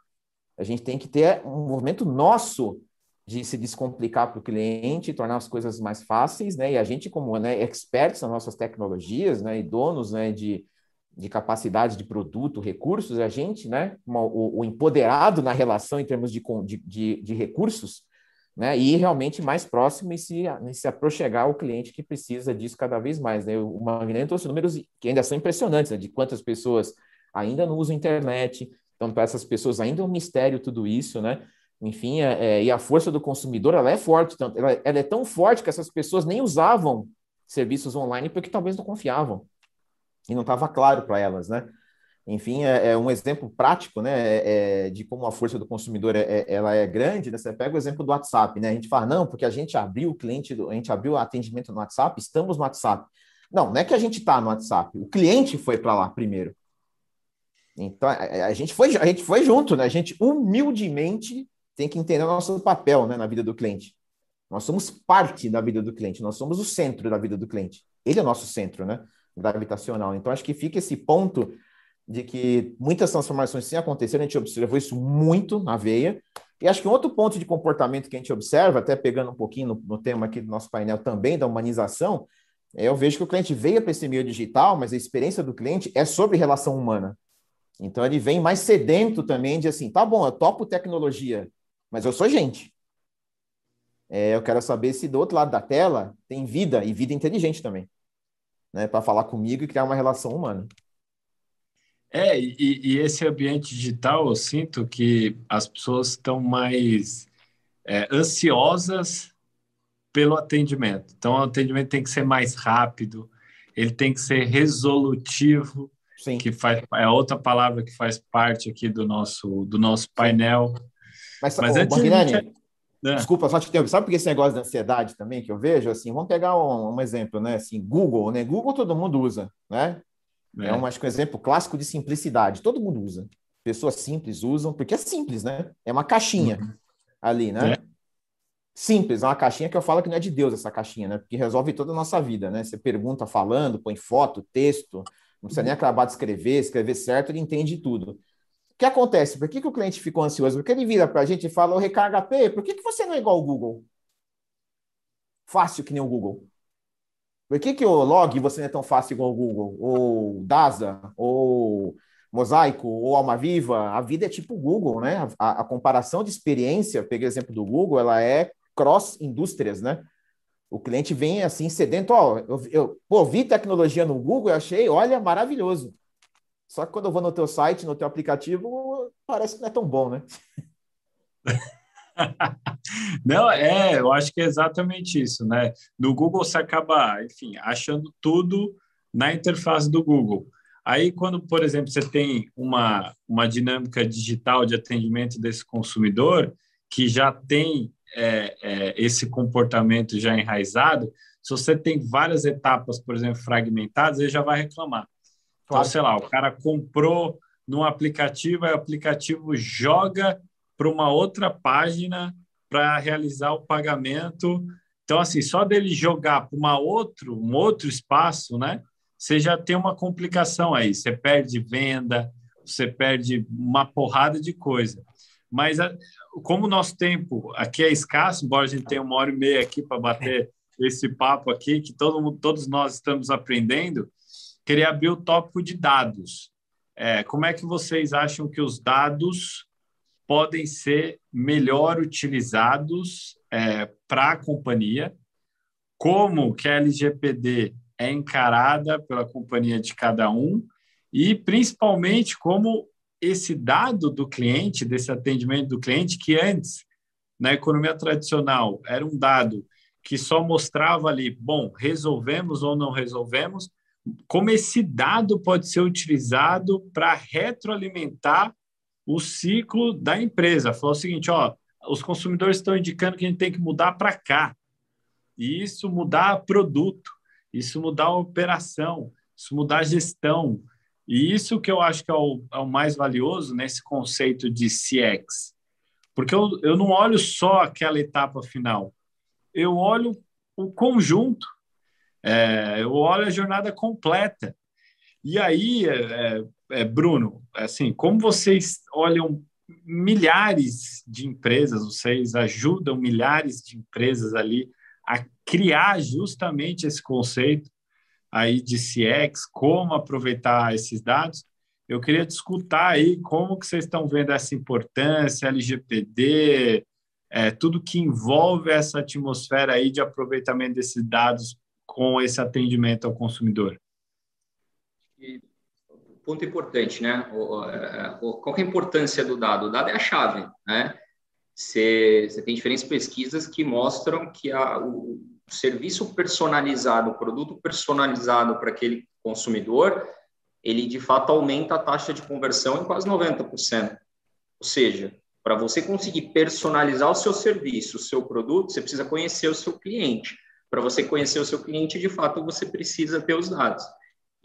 [SPEAKER 5] A gente tem que ter um movimento nosso de se descomplicar para o cliente, tornar as coisas mais fáceis, né? E a gente, como né, experts nas nossas tecnologias, né, e donos né, de, de capacidade de produto, recursos, a gente, né, o, o empoderado na relação em termos de, de, de, recursos, né, e realmente mais próximo e se, se aproximar ao cliente que precisa disso cada vez mais. Né? O Magneto trouxe números que ainda são impressionantes, né, de quantas pessoas ainda não usam internet, então para essas pessoas ainda é um mistério tudo isso, né? Enfim, é, é, e a força do consumidor ela é forte, tanto, ela, ela, é tão forte que essas pessoas nem usavam serviços online porque talvez não confiavam e não estava claro para elas, né? Enfim, é, é, um exemplo prático, né, é, é de como a força do consumidor é, é, ela é grande. Né? Você pega o exemplo do WhatsApp, né? A gente fala não, porque a gente abriu o cliente, a gente abriu o atendimento no WhatsApp, estamos no WhatsApp. Não, não é que a gente está no WhatsApp, o cliente foi para lá primeiro. Então, a, a, gente foi, a gente foi junto, né? A gente humildemente tem que entender o nosso papel né, na vida do cliente. Nós somos parte da vida do cliente, nós somos o centro da vida do cliente. Ele é o nosso centro, né? Gravitacional. Então, acho que fica esse ponto de que muitas transformações sim aconteceram, a gente observou isso muito na veia. E acho que um outro ponto de comportamento que a gente observa, até pegando um pouquinho no, no tema aqui do nosso painel também, da humanização, é, eu vejo que o cliente veio para esse meio digital, mas a experiência do cliente é sobre relação humana. Então ele vem mais sedento também de assim, tá bom, eu topo tecnologia, mas eu sou gente. É, eu quero saber se do outro lado da tela tem vida e vida inteligente também, né, para falar comigo e criar uma relação humana.
[SPEAKER 2] É, e, e, esse ambiente digital, eu sinto que as pessoas estão mais é, ansiosas pelo atendimento. Então, o atendimento tem que ser mais rápido, ele tem que ser resolutivo, Sim. que faz, é outra palavra que faz parte aqui do nosso, do nosso painel.
[SPEAKER 5] Mas, Mas antes Barrinani, gente... é. desculpa, só te interromper. Sabe por que esse negócio de ansiedade também que eu vejo? Assim, vamos pegar um, um exemplo, né? Assim, Google, né? Google todo mundo usa, né? É, é um, acho que um exemplo clássico de simplicidade. Todo mundo usa. Pessoas simples usam, porque é simples, né? É uma caixinha uhum. ali, né? É. Simples, é uma caixinha que eu falo que não é de Deus essa caixinha, né? Porque resolve toda a nossa vida, né? Você pergunta falando, põe foto, texto, não precisa nem uhum. acabar de escrever, escrever certo, ele entende tudo. O que acontece? Por que, que o cliente ficou ansioso? Porque ele vira para a gente e fala, o Recarga P, por que, que você não é igual ao Google? Fácil que nem o Google. Por que, que o Log você não é tão fácil igual ao Google? Ou Dasa, ou Mosaico, ou Alma Viva? A vida é tipo o Google, né? A, a comparação de experiência, peguei o exemplo do Google, ela é cross-indústrias, né? O cliente vem assim sedento, ó, eu, eu pô, vi tecnologia no Google, eu achei, olha, maravilhoso. Só que quando eu vou no teu site, no teu aplicativo, parece que não é tão bom, né?
[SPEAKER 2] Não, é, eu acho que é exatamente isso, né? No Google você acaba, enfim, achando tudo na interface do Google. Aí, quando, por exemplo, você tem uma, uma dinâmica digital de atendimento desse consumidor, que já tem é, é, esse comportamento já enraizado, se você tem várias etapas, por exemplo, fragmentadas, ele já vai reclamar. Então, sei lá, o cara comprou num aplicativo, aí o aplicativo joga para uma outra página para realizar o pagamento. Então, assim, só dele jogar para uma outro, um outro espaço, né? Você já tem uma complicação aí. Você perde venda, você perde uma porrada de coisa. Mas como o nosso tempo aqui é escasso, embora a gente tenha uma hora e meia aqui para bater esse papo aqui, que todo, todos nós estamos aprendendo, queria abrir o tópico de dados. É, como é que vocês acham que os dados podem ser melhor utilizados é, para a companhia, como que a LGPD é encarada pela companhia de cada um e principalmente como esse dado do cliente, desse atendimento do cliente, que antes, na economia tradicional, era um dado que só mostrava ali, bom, resolvemos ou não resolvemos, como esse dado pode ser utilizado para retroalimentar o ciclo da empresa. Falou o seguinte, ó, os consumidores estão indicando que a gente tem que mudar para cá. E isso mudar produto, isso mudar operação, isso mudar gestão. E isso que eu acho que é o, é o mais valioso nesse conceito de CX. Porque eu, eu não olho só aquela etapa final, eu olho o conjunto, é, eu olho a jornada completa. E aí, é, é, Bruno, assim, como vocês olham milhares de empresas, vocês ajudam milhares de empresas ali a criar justamente esse conceito aí de CX, como aproveitar esses dados. Eu queria discutir aí como que vocês estão vendo essa importância, LGPD, é, tudo que envolve essa atmosfera aí de aproveitamento desses dados com esse atendimento ao consumidor
[SPEAKER 3] ponto importante, né? O, é, o, qual é a importância do dado? O dado é a chave, né? Você, você tem diferentes pesquisas que mostram que a, o serviço personalizado, o produto personalizado para aquele consumidor, ele de fato aumenta a taxa de conversão em quase 90%. Ou seja, para você conseguir personalizar o seu serviço, o seu produto, você precisa conhecer o seu cliente. Para você conhecer o seu cliente, de fato, você precisa ter os dados.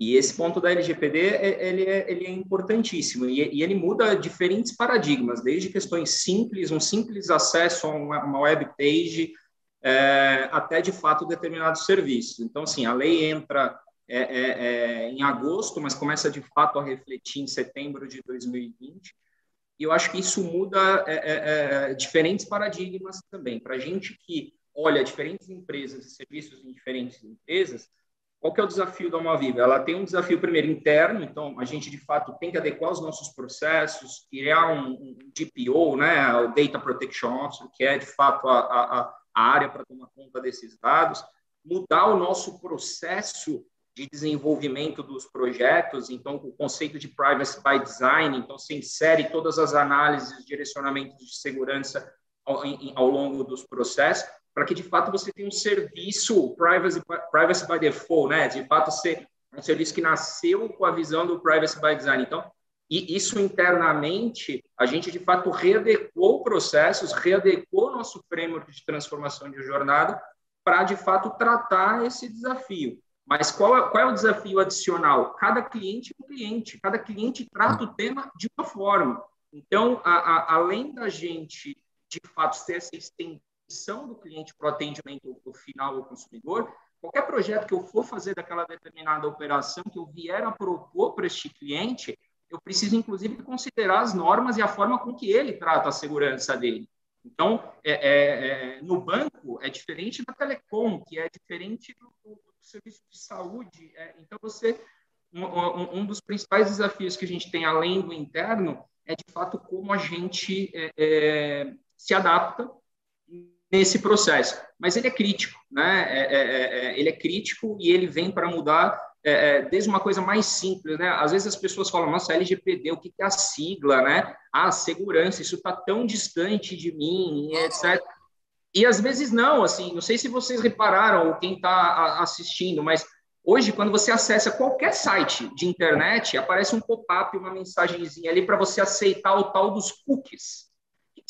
[SPEAKER 3] E esse ponto da LGPD é, ele é, ele é importantíssimo e, e, ele muda diferentes paradigmas, desde questões simples, um simples acesso a uma, uma web page, é, até de fato determinados serviços. Então, assim, a lei entra é, é, é em agosto, mas começa de fato a refletir em setembro de 2020. E eu acho que isso muda diferentes paradigmas também. Para gente que olha diferentes empresas e serviços em diferentes empresas, qual que é o desafio da Almaviva? Ela tem um desafio primeiro interno, então a gente de fato tem que adequar os nossos processos, criar um, um DPO, né, o Data Protection Officer, que é de fato a, a, a área para tomar conta desses dados, mudar o nosso processo de desenvolvimento dos projetos, então o conceito de privacy by design, então se insere todas as análises, direcionamentos de segurança ao, em, ao longo dos processos, para que de fato você tenha um serviço privacy, privacy by default, né? De fato ser um serviço que nasceu com a visão do privacy by design. Então, e isso internamente, a gente de fato readequou processos, readequou nosso framework de transformação de jornada para de fato tratar esse desafio. Mas qual é, qual é o desafio adicional? Cada cliente é um cliente, cada cliente trata o tema de uma forma. Então, a, a, além da gente de fato ter essa extensão do cliente para o atendimento do final ao consumidor, qualquer projeto que eu for fazer daquela determinada operação que eu vier a propor para este cliente, eu preciso, inclusive, considerar as normas e a forma com que ele trata a segurança dele. Então, é, é, é, no banco, é diferente da telecom, que é diferente do, do, do serviço de saúde. É, então, você um, um, dos principais desafios que a gente tem, além do interno, é, de fato, como a gente é, é, se adapta nesse processo. Mas ele é crítico, né? É, é, é, é ele é crítico e ele vem para mudar é, é, desde uma coisa mais simples, né? Às vezes as pessoas falam, nossa, LGPD, o que é a sigla, né? Ah, segurança, isso está tão distante de mim, etc. E às vezes não, assim, não sei se vocês repararam, ou quem está assistindo, mas hoje, quando você acessa qualquer site de internet, aparece um pop-up, uma mensagenzinha ali para você aceitar o tal dos cookies.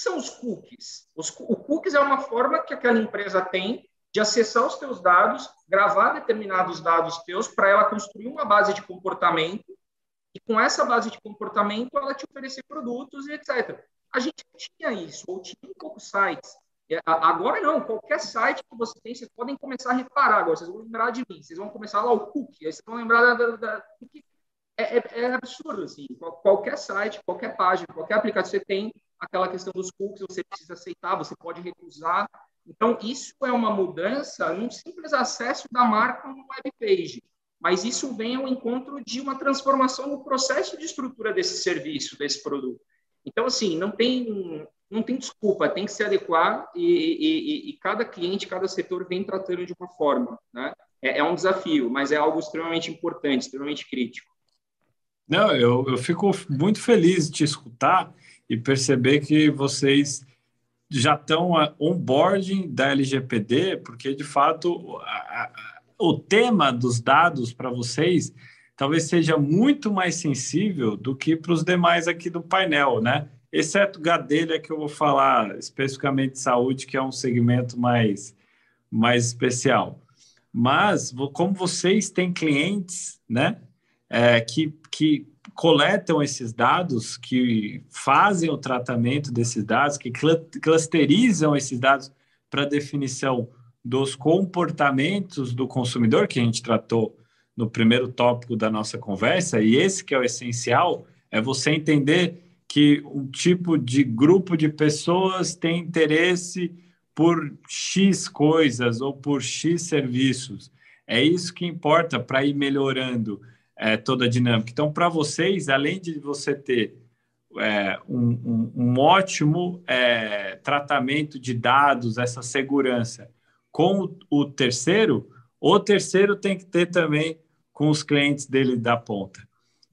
[SPEAKER 3] Que são os cookies? Os, o cookies é uma forma que aquela empresa tem de acessar os teus dados, gravar determinados dados teus para ela construir uma base de comportamento e com essa base de comportamento ela te oferecer produtos e etc. A gente tinha isso, ou tinha um poucos sites. Agora não, qualquer site que você tem, vocês podem começar a reparar agora, vocês vão lembrar de mim, vocês vão começar lá o cookie, aí vocês vão lembrar da... da, da é, é, é, absurdo, assim, qualquer site, qualquer página, qualquer aplicativo, você tem aquela questão dos cookies, você precisa aceitar, você pode recusar, então, isso é uma mudança num simples acesso da marca no web page, mas isso vem ao encontro de uma transformação no processo de estrutura desse serviço, desse produto. Então, assim, não tem, não tem desculpa, tem que se adequar e, e, e cada cliente, cada setor vem tratando de uma forma. Né? É, é, um desafio, mas é algo extremamente importante, extremamente crítico.
[SPEAKER 2] Não, eu, eu fico muito feliz de te escutar e perceber que vocês já estão onboarding da LGPD, porque de fato a, a, o tema dos dados para vocês talvez seja muito mais sensível do que para os demais aqui do painel, né? Exceto Gadelha, que eu vou falar especificamente de saúde, que é um segmento mais, mais especial. Mas, como vocês têm clientes, né, é, que, que coletam esses dados, que fazem o tratamento desses dados, que clusterizam esses dados para definição dos comportamentos do consumidor, que a gente tratou no primeiro tópico da nossa conversa, e esse que é o essencial, é você entender que um tipo de grupo de pessoas tem interesse por X coisas ou por X serviços. É isso que importa para ir melhorando é, toda a dinâmica. Então, para vocês, além de você ter é, um, um, um, ótimo é, tratamento de dados, essa segurança com o, o, terceiro, o terceiro tem que ter também com os clientes dele da ponta.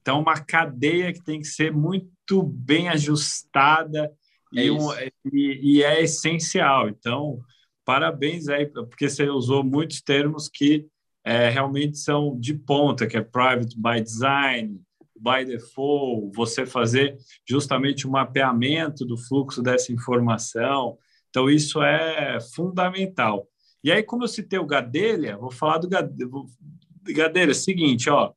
[SPEAKER 2] Então, uma cadeia que tem que ser muito bem ajustada é e, um, e, e é essencial. Então, parabéns aí, porque você usou muitos termos que é, realmente são de ponta, que é private by design, by default, você fazer justamente o mapeamento do fluxo dessa informação. Então, isso é fundamental. E aí, como eu citei o Gadelha, vou falar do Gadelha. Gadelha, é seguinte, ó,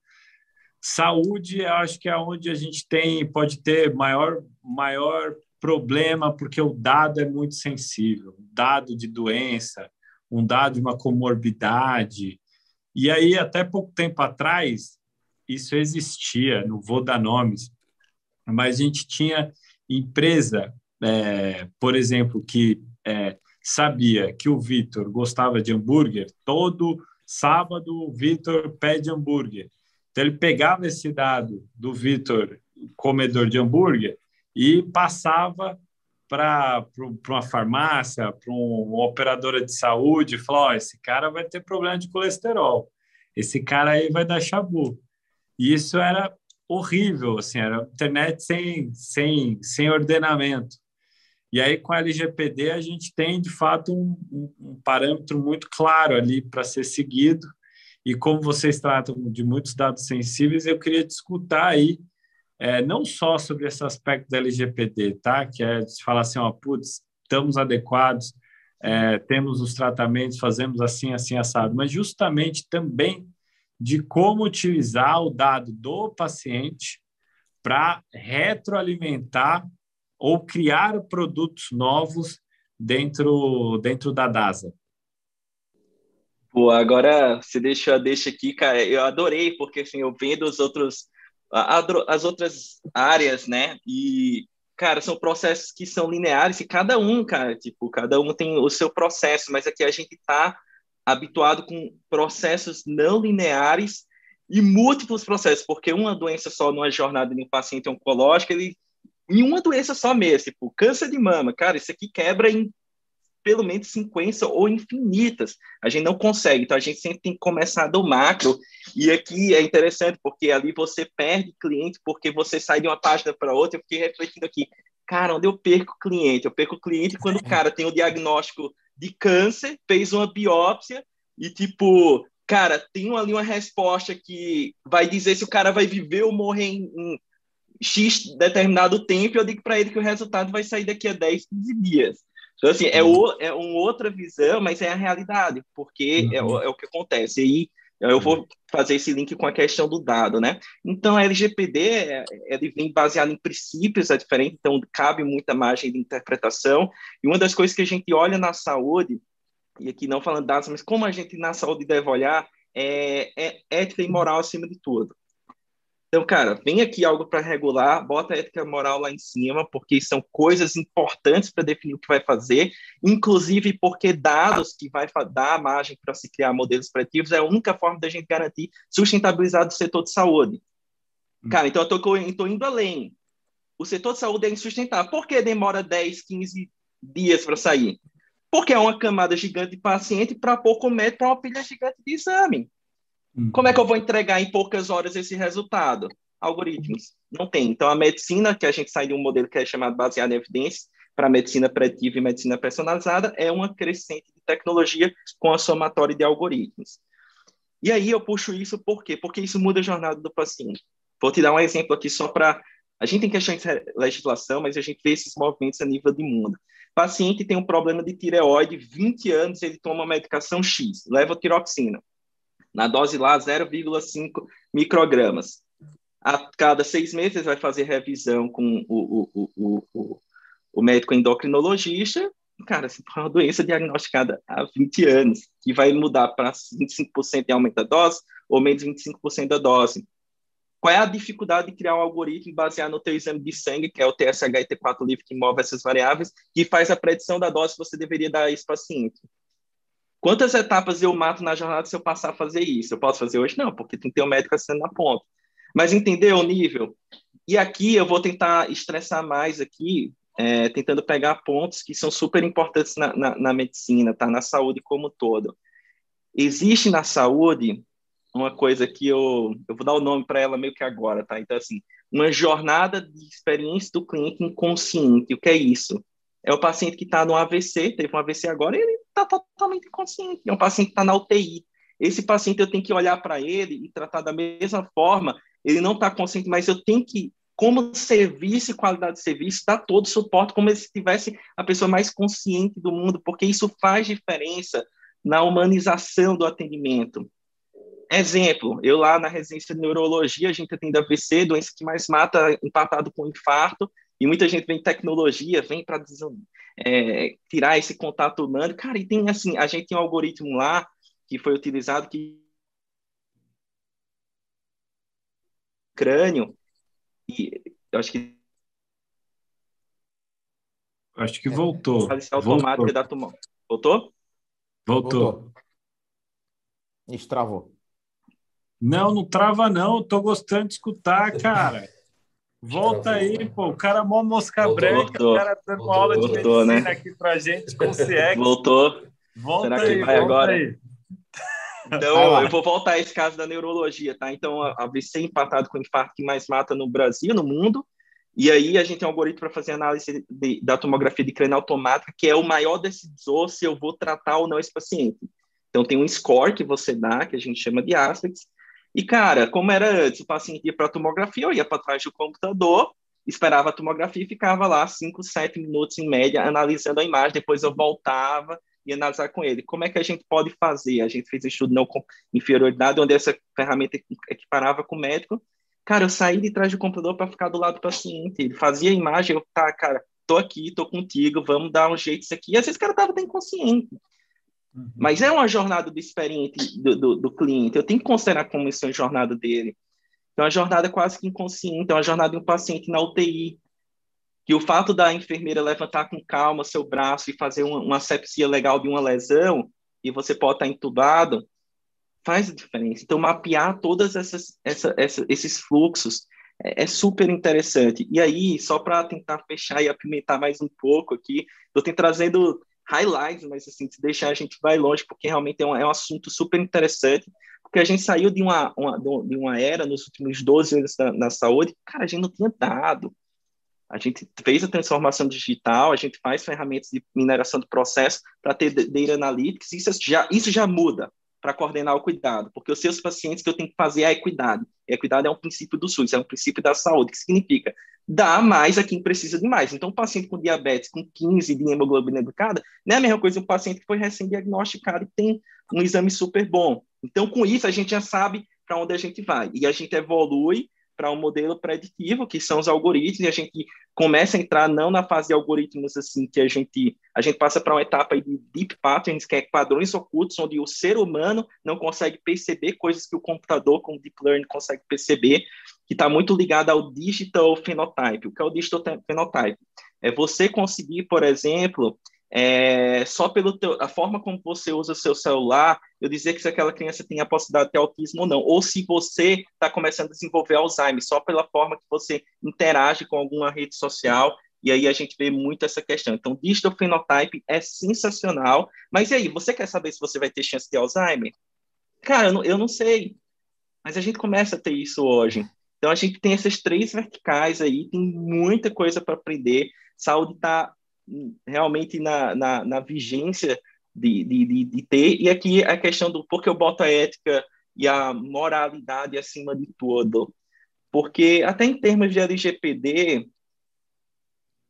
[SPEAKER 2] saúde, acho que é onde a gente tem, pode ter maior, maior problema, porque o dado é muito sensível, dado de doença, um dado de uma comorbidade, e aí, até pouco tempo atrás, isso existia, não vou dar nomes, mas a gente tinha empresa, é, por exemplo, que é, sabia que o Vitor gostava de hambúrguer, todo sábado o Vitor pede hambúrguer. Então, ele pegava esse dado do Vitor, comedor de hambúrguer, e passava para uma farmácia, para uma operadora de saúde, oh, esse cara vai ter problema de colesterol, esse cara aí vai dar chabu. E isso era horrível, assim, era internet sem, sem, sem ordenamento. E aí, com a LGPD, a gente tem, de fato, um, um parâmetro muito claro ali para ser seguido. E como vocês tratam de muitos dados sensíveis, eu queria discutir aí é, não só sobre esse aspecto da LGPD, tá? Que é de falar assim, ó, putz, estamos adequados, é, temos os tratamentos, fazemos assim, assim, assado, mas justamente também de como utilizar o dado do paciente para retroalimentar ou criar produtos novos dentro, dentro da DASA.
[SPEAKER 6] Pô, agora você deixa, deixa aqui, cara, eu adorei, porque assim, eu vendo os outros as outras áreas, né? E, cara, são processos que são lineares e cada um, cara, tipo, cada um tem o seu processo, mas aqui a gente está habituado com processos não lineares e múltiplos processos, porque uma doença só numa jornada de um paciente oncológico, ele em uma doença só mesmo, tipo, câncer de mama, cara, isso aqui quebra em pelo menos 50 ou infinitas. A gente não consegue, então a gente sempre tem que começar do macro. E aqui é interessante, porque ali você perde cliente, porque você sai de uma página para outra. Eu fiquei refletindo aqui, cara, onde eu perco cliente? Eu perco cliente quando o cara tem o diagnóstico de câncer, fez uma biópsia e, tipo, cara, tem ali uma resposta que vai dizer se o cara vai viver ou morrer em, em X determinado tempo, eu digo para ele que o resultado vai sair daqui a 10, 15 dias. Então, assim, é, uhum. o, é uma outra visão, mas é a realidade, porque é uhum. é, o que acontece. E aí eu vou fazer esse link com a questão do dado, né? Então, a LGPD, é, ele vem baseado em princípios, é diferente, então cabe muita margem de interpretação. E uma das coisas que a gente olha na saúde, e aqui não falando dados, mas como a gente na saúde deve olhar, é, é ética e moral acima de tudo. Então, cara, vem aqui algo para regular, bota a ética moral lá em cima, porque são coisas importantes para definir o que vai fazer, inclusive porque dados que vai dar margem para se criar modelos preditivos é a única forma da gente garantir sustentabilidade do setor de saúde. Hum. Cara, então eu estou indo além. O setor de saúde é insustentável. Por que demora 10, 15 dias para sair? Porque é uma camada gigante de paciente para pouco médico para uma pilha gigante de exame. Uhum. Como é que eu vou entregar em poucas horas esse resultado? Algoritmos. Não tem. Então, a medicina, que a gente sai de um modelo que é chamado baseado em evidências, para medicina preditiva e medicina personalizada, é uma crescente de tecnologia com a somatória de algoritmos. E aí eu puxo isso por quê? Porque isso muda a jornada do paciente. Vou te dar um exemplo aqui só para. A gente tem questão de legislação, mas a gente vê esses movimentos a nível de mundo. Paciente tem um problema de tireoide, 20 anos, ele toma medicação X, leva tiroxina na dose lá 0,5 microgramas. A cada seis meses vai fazer revisão com o, o, o, o, o médico endocrinologista. Cara, se for uma doença diagnosticada há 20 anos, que vai mudar para 25% de aumento da dose ou menos 25% da dose. Qual é a dificuldade de criar um algoritmo baseado no teu exame de sangue, que é o TSH e T4 livre, que move essas variáveis, que faz a predição da dose que você deveria dar a esse paciente? Quantas etapas eu mato na jornada se eu passar a fazer isso? Eu posso fazer hoje? Não, porque tem que ter um médico assinando na ponta. Mas entendeu o nível? E aqui eu vou tentar estressar mais aqui, é, tentando pegar pontos que são super importantes na, na, na medicina, tá? Na saúde como um todo. Existe na saúde uma coisa que eu, eu vou dar o nome para ela meio que agora, tá? Então, assim, uma jornada de experiência do cliente inconsciente. O que é isso? É o paciente que está no AVC, teve um AVC agora, ele está totalmente inconsciente. É um paciente que está na UTI. Esse paciente eu tenho que olhar para ele e tratar da mesma forma. Ele não está consciente, mas eu tenho que, como serviço e qualidade de serviço, dar todo o suporte, como se tivesse a pessoa mais consciente do mundo, porque isso faz diferença na humanização do atendimento. Exemplo, eu lá na residência de neurologia, a gente atende AVC, doença que mais mata empatado com infarto, e muita gente vem tecnologia, vem para é, tirar esse contato humano. Cara, e tem assim, a gente tem um algoritmo lá que foi utilizado que crânio e eu acho que
[SPEAKER 2] acho que voltou.
[SPEAKER 6] automática voltou. da tumor. Voltou?
[SPEAKER 2] Voltou. voltou.
[SPEAKER 5] Estravou.
[SPEAKER 2] Não, não trava não. Tô gostando de escutar, cara. Volta aí, pô. O cara é mó mosca voltou, branca, voltou, o cara dando voltou, aula de voltou, medicina né? aqui pra gente com o CX.
[SPEAKER 6] Voltou.
[SPEAKER 2] Volta Será que aí, vai agora? Aí.
[SPEAKER 6] Então, eu vou voltar a esse caso da neurologia, tá? Então, a AVC empatado com o infarto que mais mata no Brasil, no mundo. E aí, a gente tem um algoritmo para fazer análise de, da tomografia de crânio automática, que é o maior decisor se eu vou tratar ou não esse paciente. Então, tem um score que você dá, que a gente chama de aspects, e, cara, como era antes, o paciente ia para a tomografia, eu ia para trás do computador, esperava a tomografia e ficava lá 5, 7 minutos em média analisando a imagem, depois eu voltava e analisar com ele. Como é que a gente pode fazer? A gente fez estudo não com inferioridade, onde essa ferramenta equiparava com o médico. Cara, eu saí de trás do computador para ficar do lado do paciente. Ele fazia a imagem, eu, tá, cara, tô aqui, tô contigo, vamos dar um jeito isso aqui. E às vezes o cara tava bem consciente. Uhum. Mas é uma jornada do experiente do, do, do, cliente. Eu tenho que considerar como isso é a jornada dele. Então, é uma jornada quase que inconsciente, é uma jornada de um paciente na UTI. Que o fato da enfermeira levantar com calma seu braço e fazer uma, uma sepsia legal de uma lesão, e você pode estar entubado, faz a diferença. Então, mapear todos essa, esses fluxos é, é, super interessante. E aí, só para tentar fechar e apimentar mais um pouco aqui, eu tenho trazendo highlights, mas assim, se deixar a gente vai longe, porque realmente é um, é um assunto super interessante, porque a gente saiu de uma, uma, de uma era nos últimos 12 anos na, na saúde, cara, a gente não tinha dado, a gente fez a transformação digital, a gente faz ferramentas de mineração do processo para ter data analytics, isso já, isso já muda para coordenar o cuidado, porque os seus pacientes que eu tenho que fazer a equidade. E a equidade é um princípio do SUS, é um princípio da saúde, que significa dar mais a quem precisa de mais. Então, um paciente com diabetes com 15 de hemoglobina glicada não é a mesma coisa que um paciente que foi recém-diagnosticado e tem um exame super bom. Então, com isso, a gente já sabe para onde a gente vai. E a gente evolui para um modelo preditivo, que são os algoritmos, e a gente começa a entrar não na fase de algoritmos assim que a gente a gente passa para uma etapa de deep patterns, que é padrões ocultos, onde o ser humano não consegue perceber coisas que o computador com deep learning consegue perceber, que está muito ligado ao digital phenotype. O que é o digital phenotype? É você conseguir, por exemplo, é, só pela forma como você usa seu celular, eu dizer que se aquela criança tem a possibilidade de ter autismo ou não, ou se você está começando a desenvolver Alzheimer, só pela forma que você interage com alguma rede social, e aí a gente vê muito essa questão. Então, digital phenotype é sensacional, mas e aí, você quer saber se você vai ter chance de Alzheimer? Cara, eu não, eu não sei, mas a gente começa a ter isso hoje. Então, a gente tem essas três verticais aí, tem muita coisa para aprender, saúde está realmente na, na, na vigência de, de, de, ter, e aqui a questão do por que eu boto a ética e a moralidade acima de tudo. Porque, até em termos de LGPD,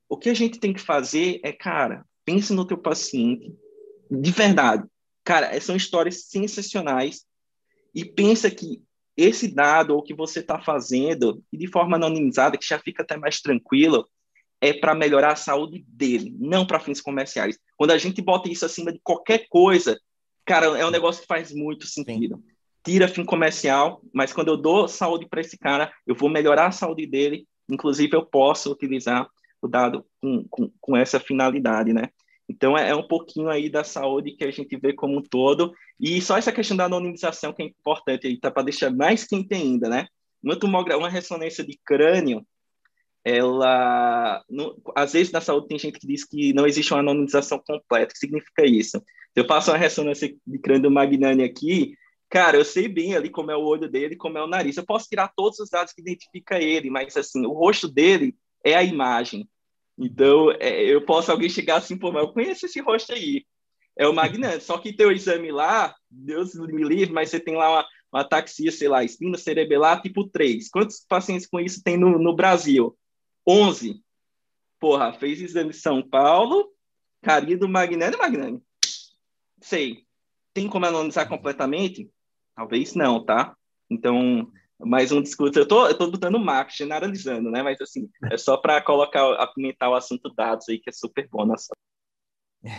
[SPEAKER 6] o que a gente tem que fazer é, cara, pense no teu paciente, de verdade. Cara, são histórias sensacionais, e pensa que esse dado, ou que você está fazendo, e de forma anonimizada, que já fica até mais tranquilo, é para melhorar a saúde dele, não para fins comerciais. Quando a gente bota isso acima de qualquer coisa, cara, é um negócio que faz muito sentido. Sim. Tira fim comercial, mas quando eu dou saúde para esse cara, eu vou melhorar a saúde dele. Inclusive, eu posso utilizar o dado com, com, com essa finalidade, né? Então, é, é, um pouquinho aí da saúde que a gente vê como um todo. E só essa questão da anonimização que é importante aí, tá? Para deixar mais quente ainda, né? Uma, tomografia, uma ressonância de crânio, ela às vezes na saúde tem gente que diz que não existe uma anonimização completa. O que significa isso? Se eu faço uma ressonância de crânio Magnani aqui, cara, eu sei bem ali como é o olho dele, como é o nariz. Eu posso tirar todos os dados que identifica ele, mas assim, o rosto dele é a imagem. Então, é, eu posso alguém chegar assim, pô, mas eu conheço esse rosto aí. É o Magnani. Só que teu exame lá, Deus me livre, mas você tem lá uma, uma ataxia, sei lá, espina cerebelar tipo 3. Quantos pacientes com isso tem no, no Brasil? 11. Porra, fez exame São Paulo, carinho do Magnani. Magnani. Sei. Tem como analisar completamente? Talvez não, tá? Então, mais um discurso. Eu tô, eu tô botando marketing, generalizando, né? Mas, assim, é só para colocar, apimentar o assunto dados aí, que é super bom na sua.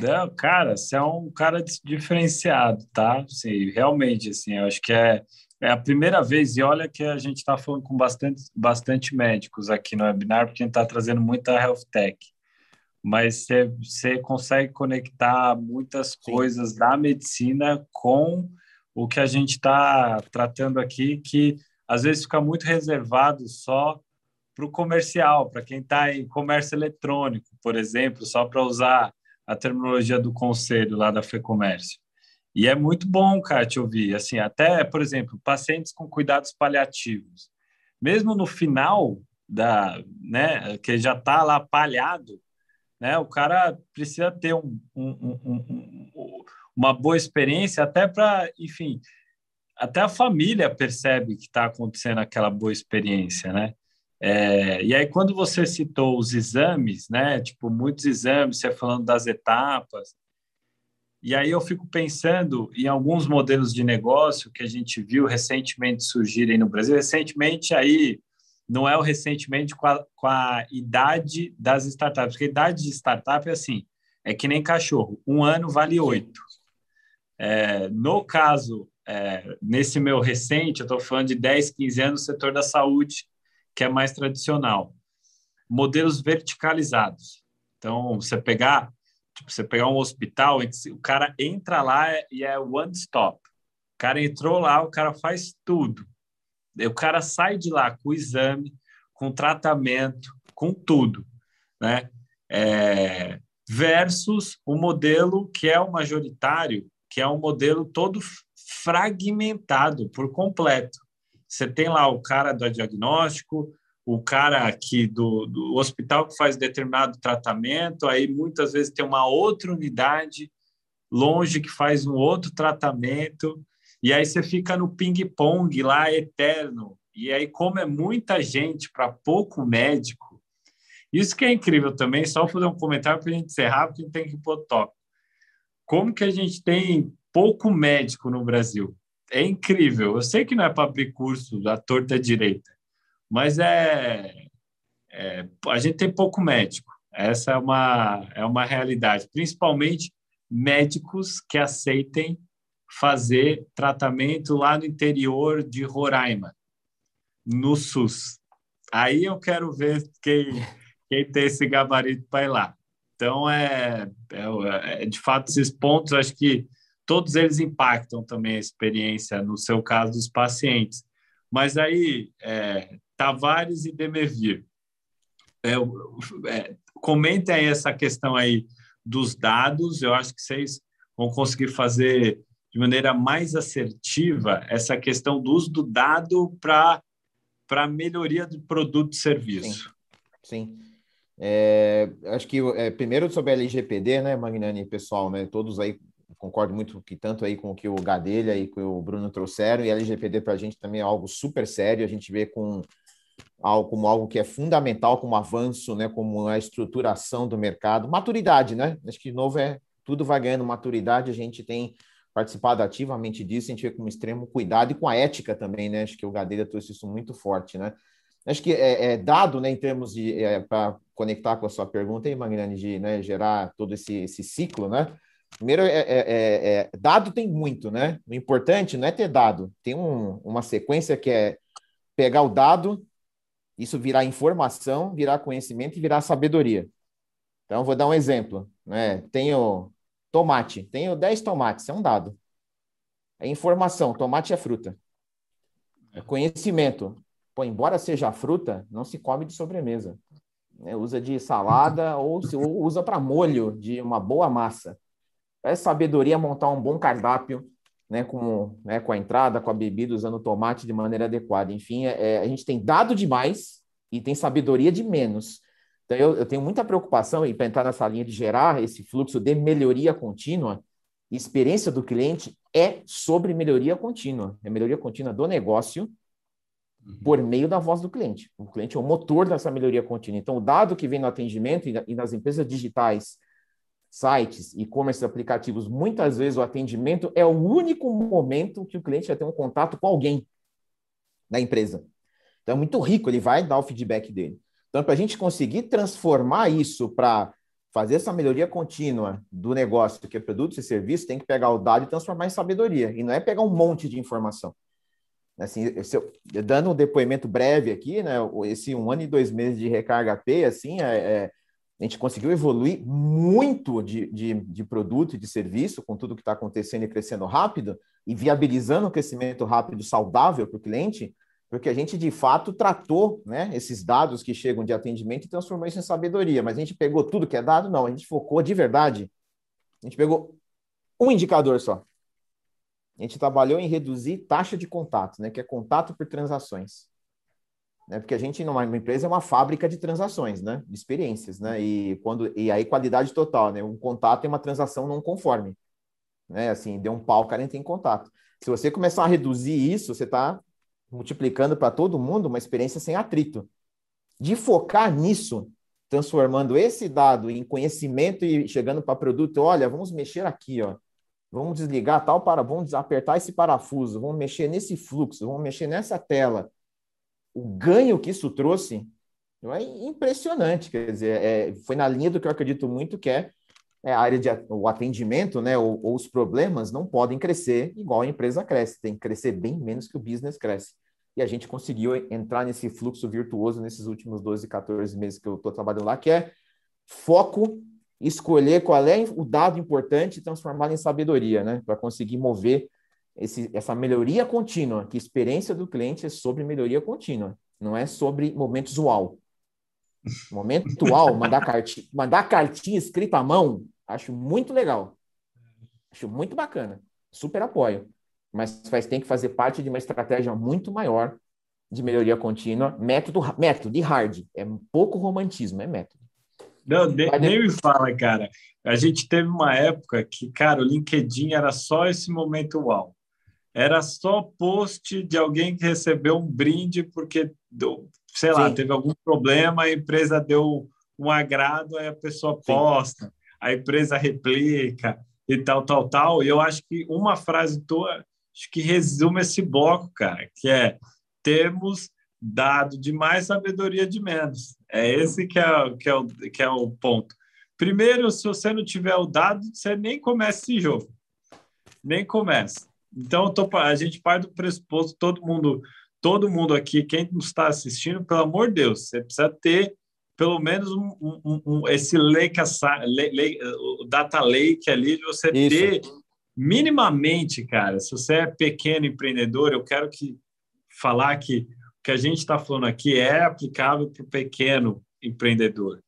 [SPEAKER 2] Não, cara, você é um cara diferenciado, tá? Assim, realmente, assim, eu acho que é é a primeira vez, e olha que a gente está falando com bastante, bastante médicos aqui no webinar, porque a gente está trazendo muita health tech. Mas você consegue conectar muitas coisas Sim. da medicina com o que a gente está tratando aqui, que às vezes fica muito reservado só para o comercial, para quem está em comércio eletrônico, por exemplo, só para usar a terminologia do conselho lá da FEComércio. E é muito bom, cara, te ouvir. Assim, até, por exemplo, pacientes com cuidados paliativos. Mesmo no final da, né, que já está lá palhado, né, o cara precisa ter um, um, um, uma boa experiência até para, enfim, até a família percebe que está acontecendo aquela boa experiência, né? É, e aí, quando você citou os exames, né? Tipo, muitos exames, você falando das etapas, e aí eu fico pensando em alguns modelos de negócio que a gente viu recentemente surgirem no Brasil. Recentemente, aí, não é o recentemente com a, com a idade das startups, porque a idade de startup é assim, é que nem cachorro, um ano vale oito. É, no caso, é, nesse meu recente, eu estou falando de 10, 15 anos no setor da saúde, que é mais tradicional. Modelos verticalizados. Então, você pegar Tipo, você pegar um hospital, o cara entra lá e é one stop. O cara entrou lá, o cara faz tudo. O cara sai de lá com exame, com tratamento, com tudo, né? É, versus o modelo que é o majoritário, que é um modelo todo fragmentado por completo. Você tem lá o cara do diagnóstico, o cara aqui do, do hospital que faz determinado tratamento, aí muitas vezes tem uma outra unidade longe que faz um outro tratamento, e aí você fica no ping-pong lá eterno. E aí, como é muita gente para pouco médico, isso que é incrível também, só fazer um comentário para a gente encerrar, porque a gente tem que pôr top. Como que a gente tem pouco médico no Brasil? É incrível. Eu sei que não é para abrir curso da torta direita, mas é, é, a gente tem pouco médico. Essa é uma, é uma realidade, principalmente médicos que aceitem fazer tratamento lá no interior de Roraima, no SUS. Aí eu quero ver quem, quem tem esse gabarito para ir lá. Então, é, é, é, de fato, esses pontos, acho que todos eles impactam também a experiência, no seu caso, dos pacientes. Mas aí, é, Tavares e Demevir, é, é, comentem aí essa questão aí dos dados, eu acho que vocês vão conseguir fazer de maneira mais assertiva essa questão do uso do dado para para melhoria do produto e serviço.
[SPEAKER 5] Sim. Sim. É, acho que é, primeiro sobre a LGPD, né, Magnani, pessoal, né, todos aí concordo muito que tanto aí com o que o Gadelha e com o Bruno trouxeram, e LGPD para a gente também é algo super sério, a gente vê com algo, como algo que é fundamental como avanço, né, como a estruturação do mercado, maturidade, né? Acho que de novo é tudo vai ganhando maturidade, a gente tem participado ativamente disso, a gente vê com extremo cuidado e com a ética também, né? Acho que o Gadelha trouxe isso muito forte, né? Acho que é, é dado, né, em termos de é, para conectar com a sua pergunta aí, Magnani, de né, gerar todo esse, esse ciclo, né? Primeiro, é, é, é, é, dado tem muito, né? O importante não é ter dado, tem um, uma sequência que é pegar o dado, isso virar informação, virar conhecimento e virar sabedoria. Então, vou dar um exemplo. Né? Tenho tomate, tenho 10 tomates, é um dado. É informação, tomate é fruta. É conhecimento. Pô, embora seja fruta, não se come de sobremesa. Né? Usa de salada ou, se, ou usa para molho de uma boa massa. É sabedoria montar um bom cardápio, né, com, né, com a entrada, com a bebida, usando o tomate de maneira adequada. Enfim, é, é, a gente tem dado demais e tem sabedoria de menos. Então, eu, eu tenho muita preocupação em entrar nessa linha de gerar esse fluxo de melhoria contínua. Experiência do cliente é sobre melhoria contínua, é melhoria contínua do negócio uhum. por meio da voz do cliente. O cliente é o motor dessa melhoria contínua. Então, o dado que vem no atendimento e nas empresas digitais sites, e-commerce, aplicativos, muitas vezes o atendimento é o único momento que o cliente vai ter um contato com alguém na empresa. Então é muito rico, ele vai dar o feedback dele. Então, para a gente conseguir transformar isso para fazer essa melhoria contínua do negócio, que é produtos e serviços, tem que pegar o dado e transformar em sabedoria. E não é pegar um monte de informação. Assim, eu, dando um depoimento breve aqui, né? Esse um ano e dois meses de recarga P, assim, é, é a gente conseguiu evoluir muito de, de, de produto e de serviço com tudo que está acontecendo e crescendo rápido e viabilizando o crescimento rápido saudável para o cliente, porque a gente de fato tratou né, esses dados que chegam de atendimento e transformou isso em sabedoria. Mas a gente pegou tudo que é dado? Não, a gente focou de verdade. A gente pegou um indicador só. A gente trabalhou em reduzir taxa de contato, né, que é contato por transações né? Porque a gente, numa empresa, é uma fábrica de transações, né? De experiências, né? E, quando, e aí, qualidade total, né? Um contato é uma transação não conforme. Né? Assim, deu um pau, o cara entra em contato. Se você começar a reduzir isso, você está multiplicando para todo mundo uma experiência sem atrito. De focar nisso, transformando esse dado em conhecimento e chegando para produto, olha, vamos mexer aqui, ó. Vamos desligar tal para, vamos apertar esse parafuso, vamos mexer nesse fluxo, vamos mexer nessa tela o ganho que isso trouxe é impressionante. Quer dizer, é, foi na linha do que eu acredito muito, que é, é a área de o atendimento, né, ou, ou, os problemas não podem crescer igual a empresa cresce, tem que crescer bem menos que o business cresce. E a gente conseguiu entrar nesse fluxo virtuoso nesses últimos 12, 14 meses que eu estou trabalhando lá, que é foco, escolher qual é o dado importante e transformar em sabedoria, né, para conseguir mover esse, essa melhoria contínua, que experiência do cliente é sobre melhoria contínua, não é sobre momentos uau. Momento atual, mandar, cartinha, mandar cartinha escrita à mão, acho muito legal. Acho muito bacana. Super apoio. Mas faz, tem que fazer parte de uma estratégia muito maior de melhoria contínua. Método, método de hard. É um pouco romantismo, é método.
[SPEAKER 2] Não, de, nem me fala, cara. A gente teve uma época que, cara, o LinkedIn era só esse momento uau. Era só post de alguém que recebeu um brinde porque, deu, sei lá, Sim. teve algum problema, a empresa deu um agrado, aí a pessoa posta, Sim. a empresa replica e tal, tal, tal. E eu acho que uma frase tua, acho que resume esse bloco, cara, que é temos dado de mais sabedoria de menos. É esse que é, que é, o, que é o ponto. Primeiro, se você não tiver o dado, você nem começa esse jogo. Nem começa. Então, tô, a gente parte do pressuposto, todo mundo, todo mundo aqui, quem nos está assistindo, pelo amor de Deus, você precisa ter pelo menos um, um, um, esse lake, lake, o data lake ali, de você Isso. ter minimamente, cara, se você é pequeno empreendedor, eu quero que falar que o que a gente está falando aqui é aplicável para o pequeno empreendedor.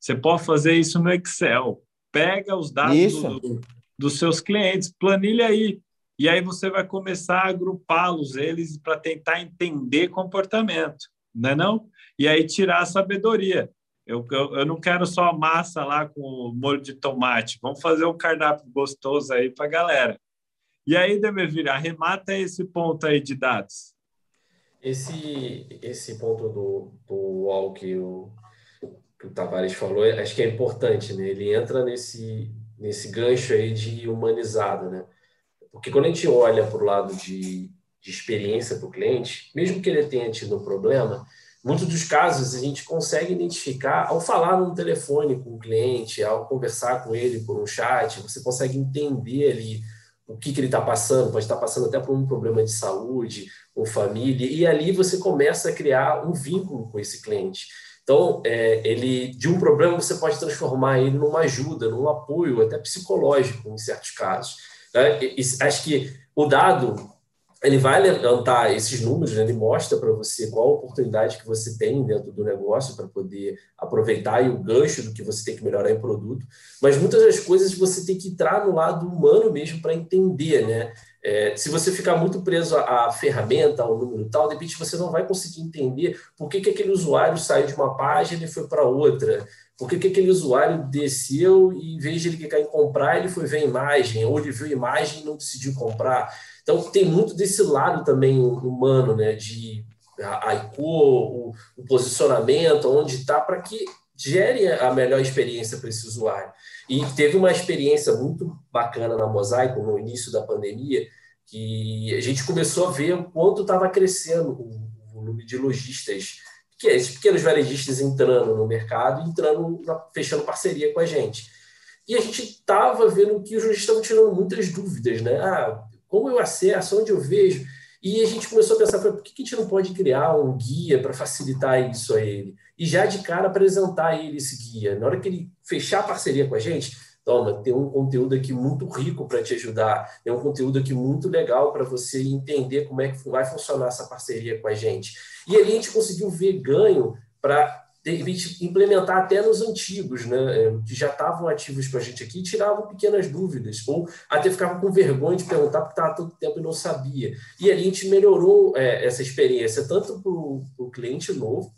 [SPEAKER 2] Você pode fazer isso no Excel. Pega os dados do, dos seus clientes, planilha aí. E aí você vai começar a agrupá-los, eles, para tentar entender comportamento, não é não? E aí tirar a sabedoria. Eu, eu, eu, não quero só a massa lá com molho de tomate. Vamos fazer um cardápio gostoso aí para a galera. E aí, Demevir, arremata esse ponto aí de dados.
[SPEAKER 4] Esse, esse ponto do, do UOL que o, que o Tavares falou, acho que é importante, né? Ele entra nesse, nesse gancho aí de humanizado, né? Porque quando a gente olha para o lado de, de experiência para o cliente, mesmo que ele tenha tido um problema, muitos dos casos a gente consegue identificar ao falar no telefone com o cliente, ao conversar com ele por um chat, você consegue entender ali o que, que ele está passando, pode estar passando até por um problema de saúde, com família, e ali você começa a criar um vínculo com esse cliente. Então, é, ele de um problema você pode transformar ele numa ajuda, num apoio, até psicológico, em certos casos. Né? E, e, acho que o dado ele vai levantar esses números, né? ele mostra para você qual a oportunidade que você tem dentro do negócio para poder aproveitar e o gancho do que você tem que melhorar em produto, mas muitas das coisas você tem que entrar no lado humano mesmo para entender, né? É, se você ficar muito preso à, ferramenta, ao número tal, de repente você não vai conseguir entender por que, que aquele usuário saiu de uma página e foi para outra, por que, que aquele usuário desceu e em vez de ele clicar em comprar, ele foi ver a imagem, ou ele viu a imagem e não decidiu comprar. Então, tem muito desse lado também humano, né? De a, a o, o posicionamento, onde está, para que gere a melhor experiência para esse usuário. E teve uma experiência muito bacana na Mosaico no início da pandemia, que a gente começou a ver o quanto estava crescendo o volume de lojistas, esses pequenos varejistas entrando no mercado, entrando, fechando parceria com a gente. E a gente estava vendo que os lojistas estavam tirando muitas dúvidas, né? Ah, como eu acesso, onde eu vejo. E a gente começou a pensar, por que a gente não pode criar um guia para facilitar isso a ele? E já de cara apresentar a ele esse guia. Na hora que ele fechar a parceria com a gente, toma, tem um conteúdo aqui muito rico para te ajudar, tem um conteúdo aqui muito legal para você entender como é que vai funcionar essa parceria com a gente. E ali a gente conseguiu ver ganho para implementar até nos antigos, né, é, que já estavam ativos com a gente aqui, tiravam pequenas dúvidas, ou até ficavam com vergonha de perguntar porque estava todo tempo e não sabia. E ali a gente melhorou é, essa experiência, tanto para o cliente novo,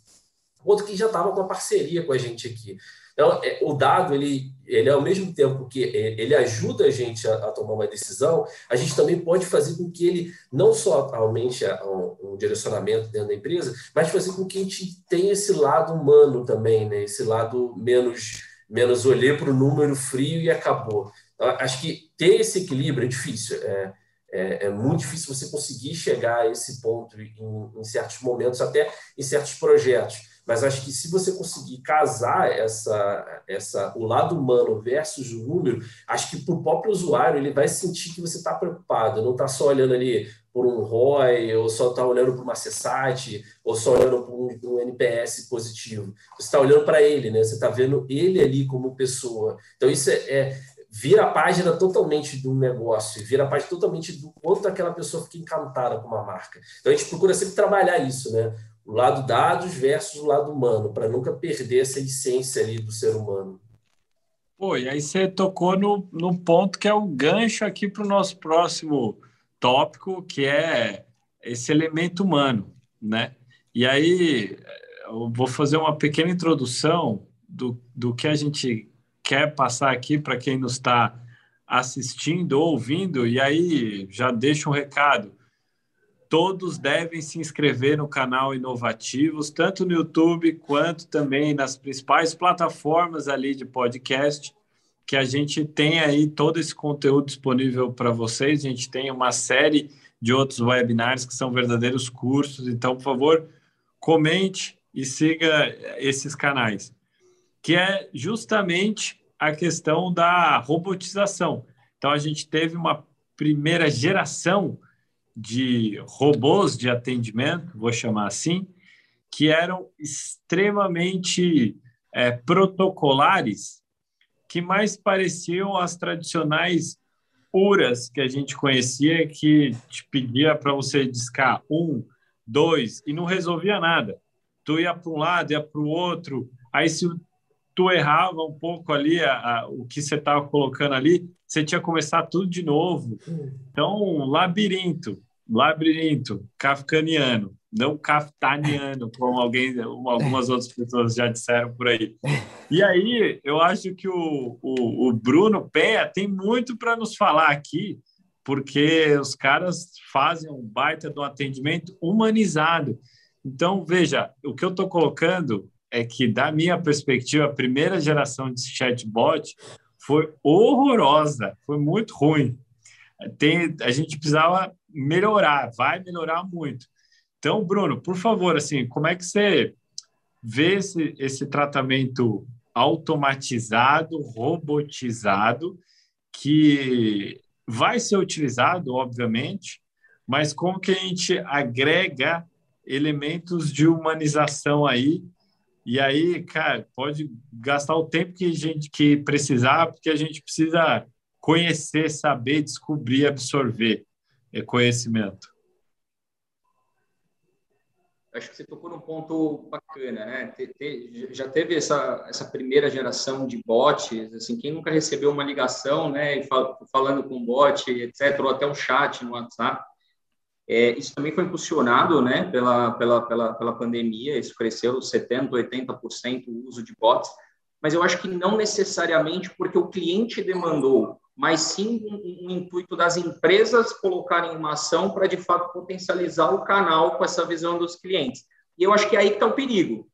[SPEAKER 4] quanto que já estava com a parceria com a gente aqui. Então, é, o dado, ele, ele ao mesmo tempo que ele ajuda a gente a, a, tomar uma decisão, a gente também pode fazer com que ele não só aumente um, um, direcionamento dentro da empresa, mas fazer com que a gente tenha esse lado humano também, né? esse lado menos, menos olhar para o número frio e acabou. Acho que ter esse equilíbrio é difícil. É, é, é, muito difícil você conseguir chegar a esse ponto em, em certos momentos, até em certos projetos. Mas acho que se você conseguir casar essa, essa, o lado humano versus o número, acho que para o próprio usuário ele vai sentir que você está preocupado, não está só olhando ali por um ROI, ou só está olhando para uma CSAT, ou só olhando para um, NPS positivo. Você está olhando para ele, né? Você está vendo ele ali como pessoa. Então, isso é, é vira a página totalmente do negócio, vira a página totalmente do quanto aquela pessoa fica encantada com uma marca. Então a gente procura sempre trabalhar isso, né? O lado dados versus o lado humano, para nunca perder essa essência ali do ser humano.
[SPEAKER 2] Pô, e aí você tocou no, no ponto que é o gancho aqui para o nosso próximo tópico, que é esse elemento humano, né? E aí eu vou fazer uma pequena introdução do, do que a gente quer passar aqui para quem nos está assistindo ou ouvindo, e aí já deixo um recado todos devem se inscrever no canal Inovativos, tanto no YouTube quanto também nas principais plataformas ali de podcast, que a gente tem aí todo esse conteúdo disponível para vocês. A gente tem uma série de outros webinars que são verdadeiros cursos. Então, por favor, comente e siga esses canais, que é justamente a questão da robotização. Então, a gente teve uma primeira geração de robôs de atendimento, vou chamar assim, que eram extremamente é, protocolares, que mais pareciam as tradicionais URAs que a gente conhecia, que te pedia para você discar um, dois, e não resolvia nada. Tu ia para um lado, ia para o outro, aí se tu errava um pouco ali a, a, o que você estava colocando ali, você tinha que começar tudo de novo. Então, um labirinto labirinto kafkaniano, não kaftaniano, como alguém, algumas outras pessoas já disseram por aí. E aí, eu acho que o, o, o Bruno Penha tem muito para nos falar aqui, porque os caras fazem um baita do atendimento humanizado. Então, veja, o que eu estou colocando é que, da minha perspectiva, a primeira geração de chatbot foi horrorosa, foi muito ruim. Tem, a gente precisava melhorar, vai melhorar muito. Então, Bruno, por favor, assim, como é que você vê esse, esse tratamento automatizado, robotizado, que vai ser utilizado, obviamente, mas como que a gente agrega elementos de humanização aí e aí, cara, pode gastar o tempo que a gente que precisar, porque a gente precisa conhecer, saber, descobrir, absorver é conhecimento.
[SPEAKER 3] Acho que você tocou num ponto bacana, né? já teve essa, essa primeira geração de bots, assim, quem nunca recebeu uma ligação, né, falando com bot, etc., ou até um chat no WhatsApp, é, isso também foi impulsionado, né, pela, pela, pela, pela pandemia, isso cresceu 70%, 80% o uso de bots, mas eu acho que não necessariamente porque o cliente demandou mas sim um, um, intuito das empresas colocarem uma ação para, de fato, potencializar o canal com essa visão dos clientes. E eu acho que é aí que está o perigo,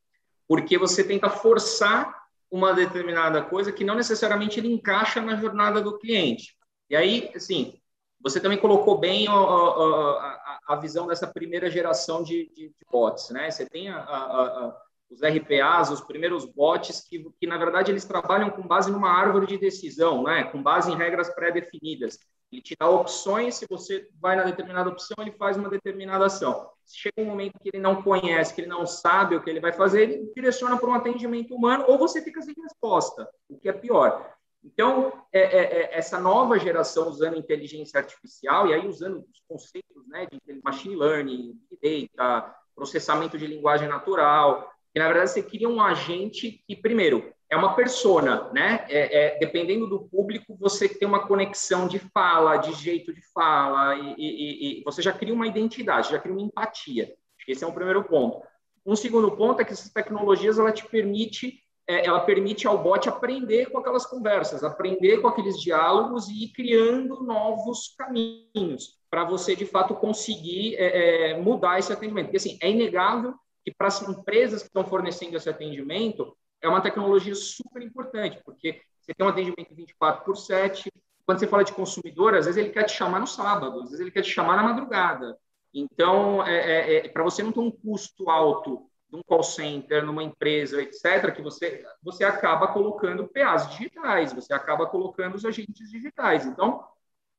[SPEAKER 3] porque você tenta forçar uma determinada coisa que não necessariamente ele encaixa na jornada do cliente. E aí, assim, você também colocou bem a, a, a visão dessa primeira geração de, de, de bots, né? Você tem a, a os RPAs, os primeiros bots, que, que na verdade eles trabalham com base numa árvore de decisão, né? com base em regras pré-definidas. Ele te dá opções, se você vai na determinada opção, ele faz uma determinada ação. Se chega um momento que ele não conhece, que ele não sabe o que ele vai fazer, ele direciona para um atendimento humano ou você fica sem resposta, o que é pior. Então, é, é, é, essa nova geração usando inteligência artificial, e aí usando os conceitos né, de machine learning, data, processamento de linguagem natural, que na verdade você cria um agente que, primeiro, é uma persona, né? É, é, dependendo do público, você tem uma conexão de fala, de jeito de fala, e, e, e, você já cria uma identidade, já cria uma empatia. Esse é um primeiro ponto. Um segundo ponto é que essas tecnologias ela te permite, é, ela permite ao bot aprender com aquelas conversas, aprender com aqueles diálogos e ir criando novos caminhos para você de fato conseguir é, é, mudar esse atendimento. Porque assim é inegável que para as empresas que estão fornecendo esse atendimento, é uma tecnologia super importante, porque você tem um atendimento 24 por 7, quando você fala de consumidor, às vezes ele quer te chamar no sábado, às vezes ele quer te chamar na madrugada. Então, é, é, é para você não ter um custo alto de um call center, numa empresa, etc., que você, você acaba colocando PAs digitais, você acaba colocando os agentes digitais. Então,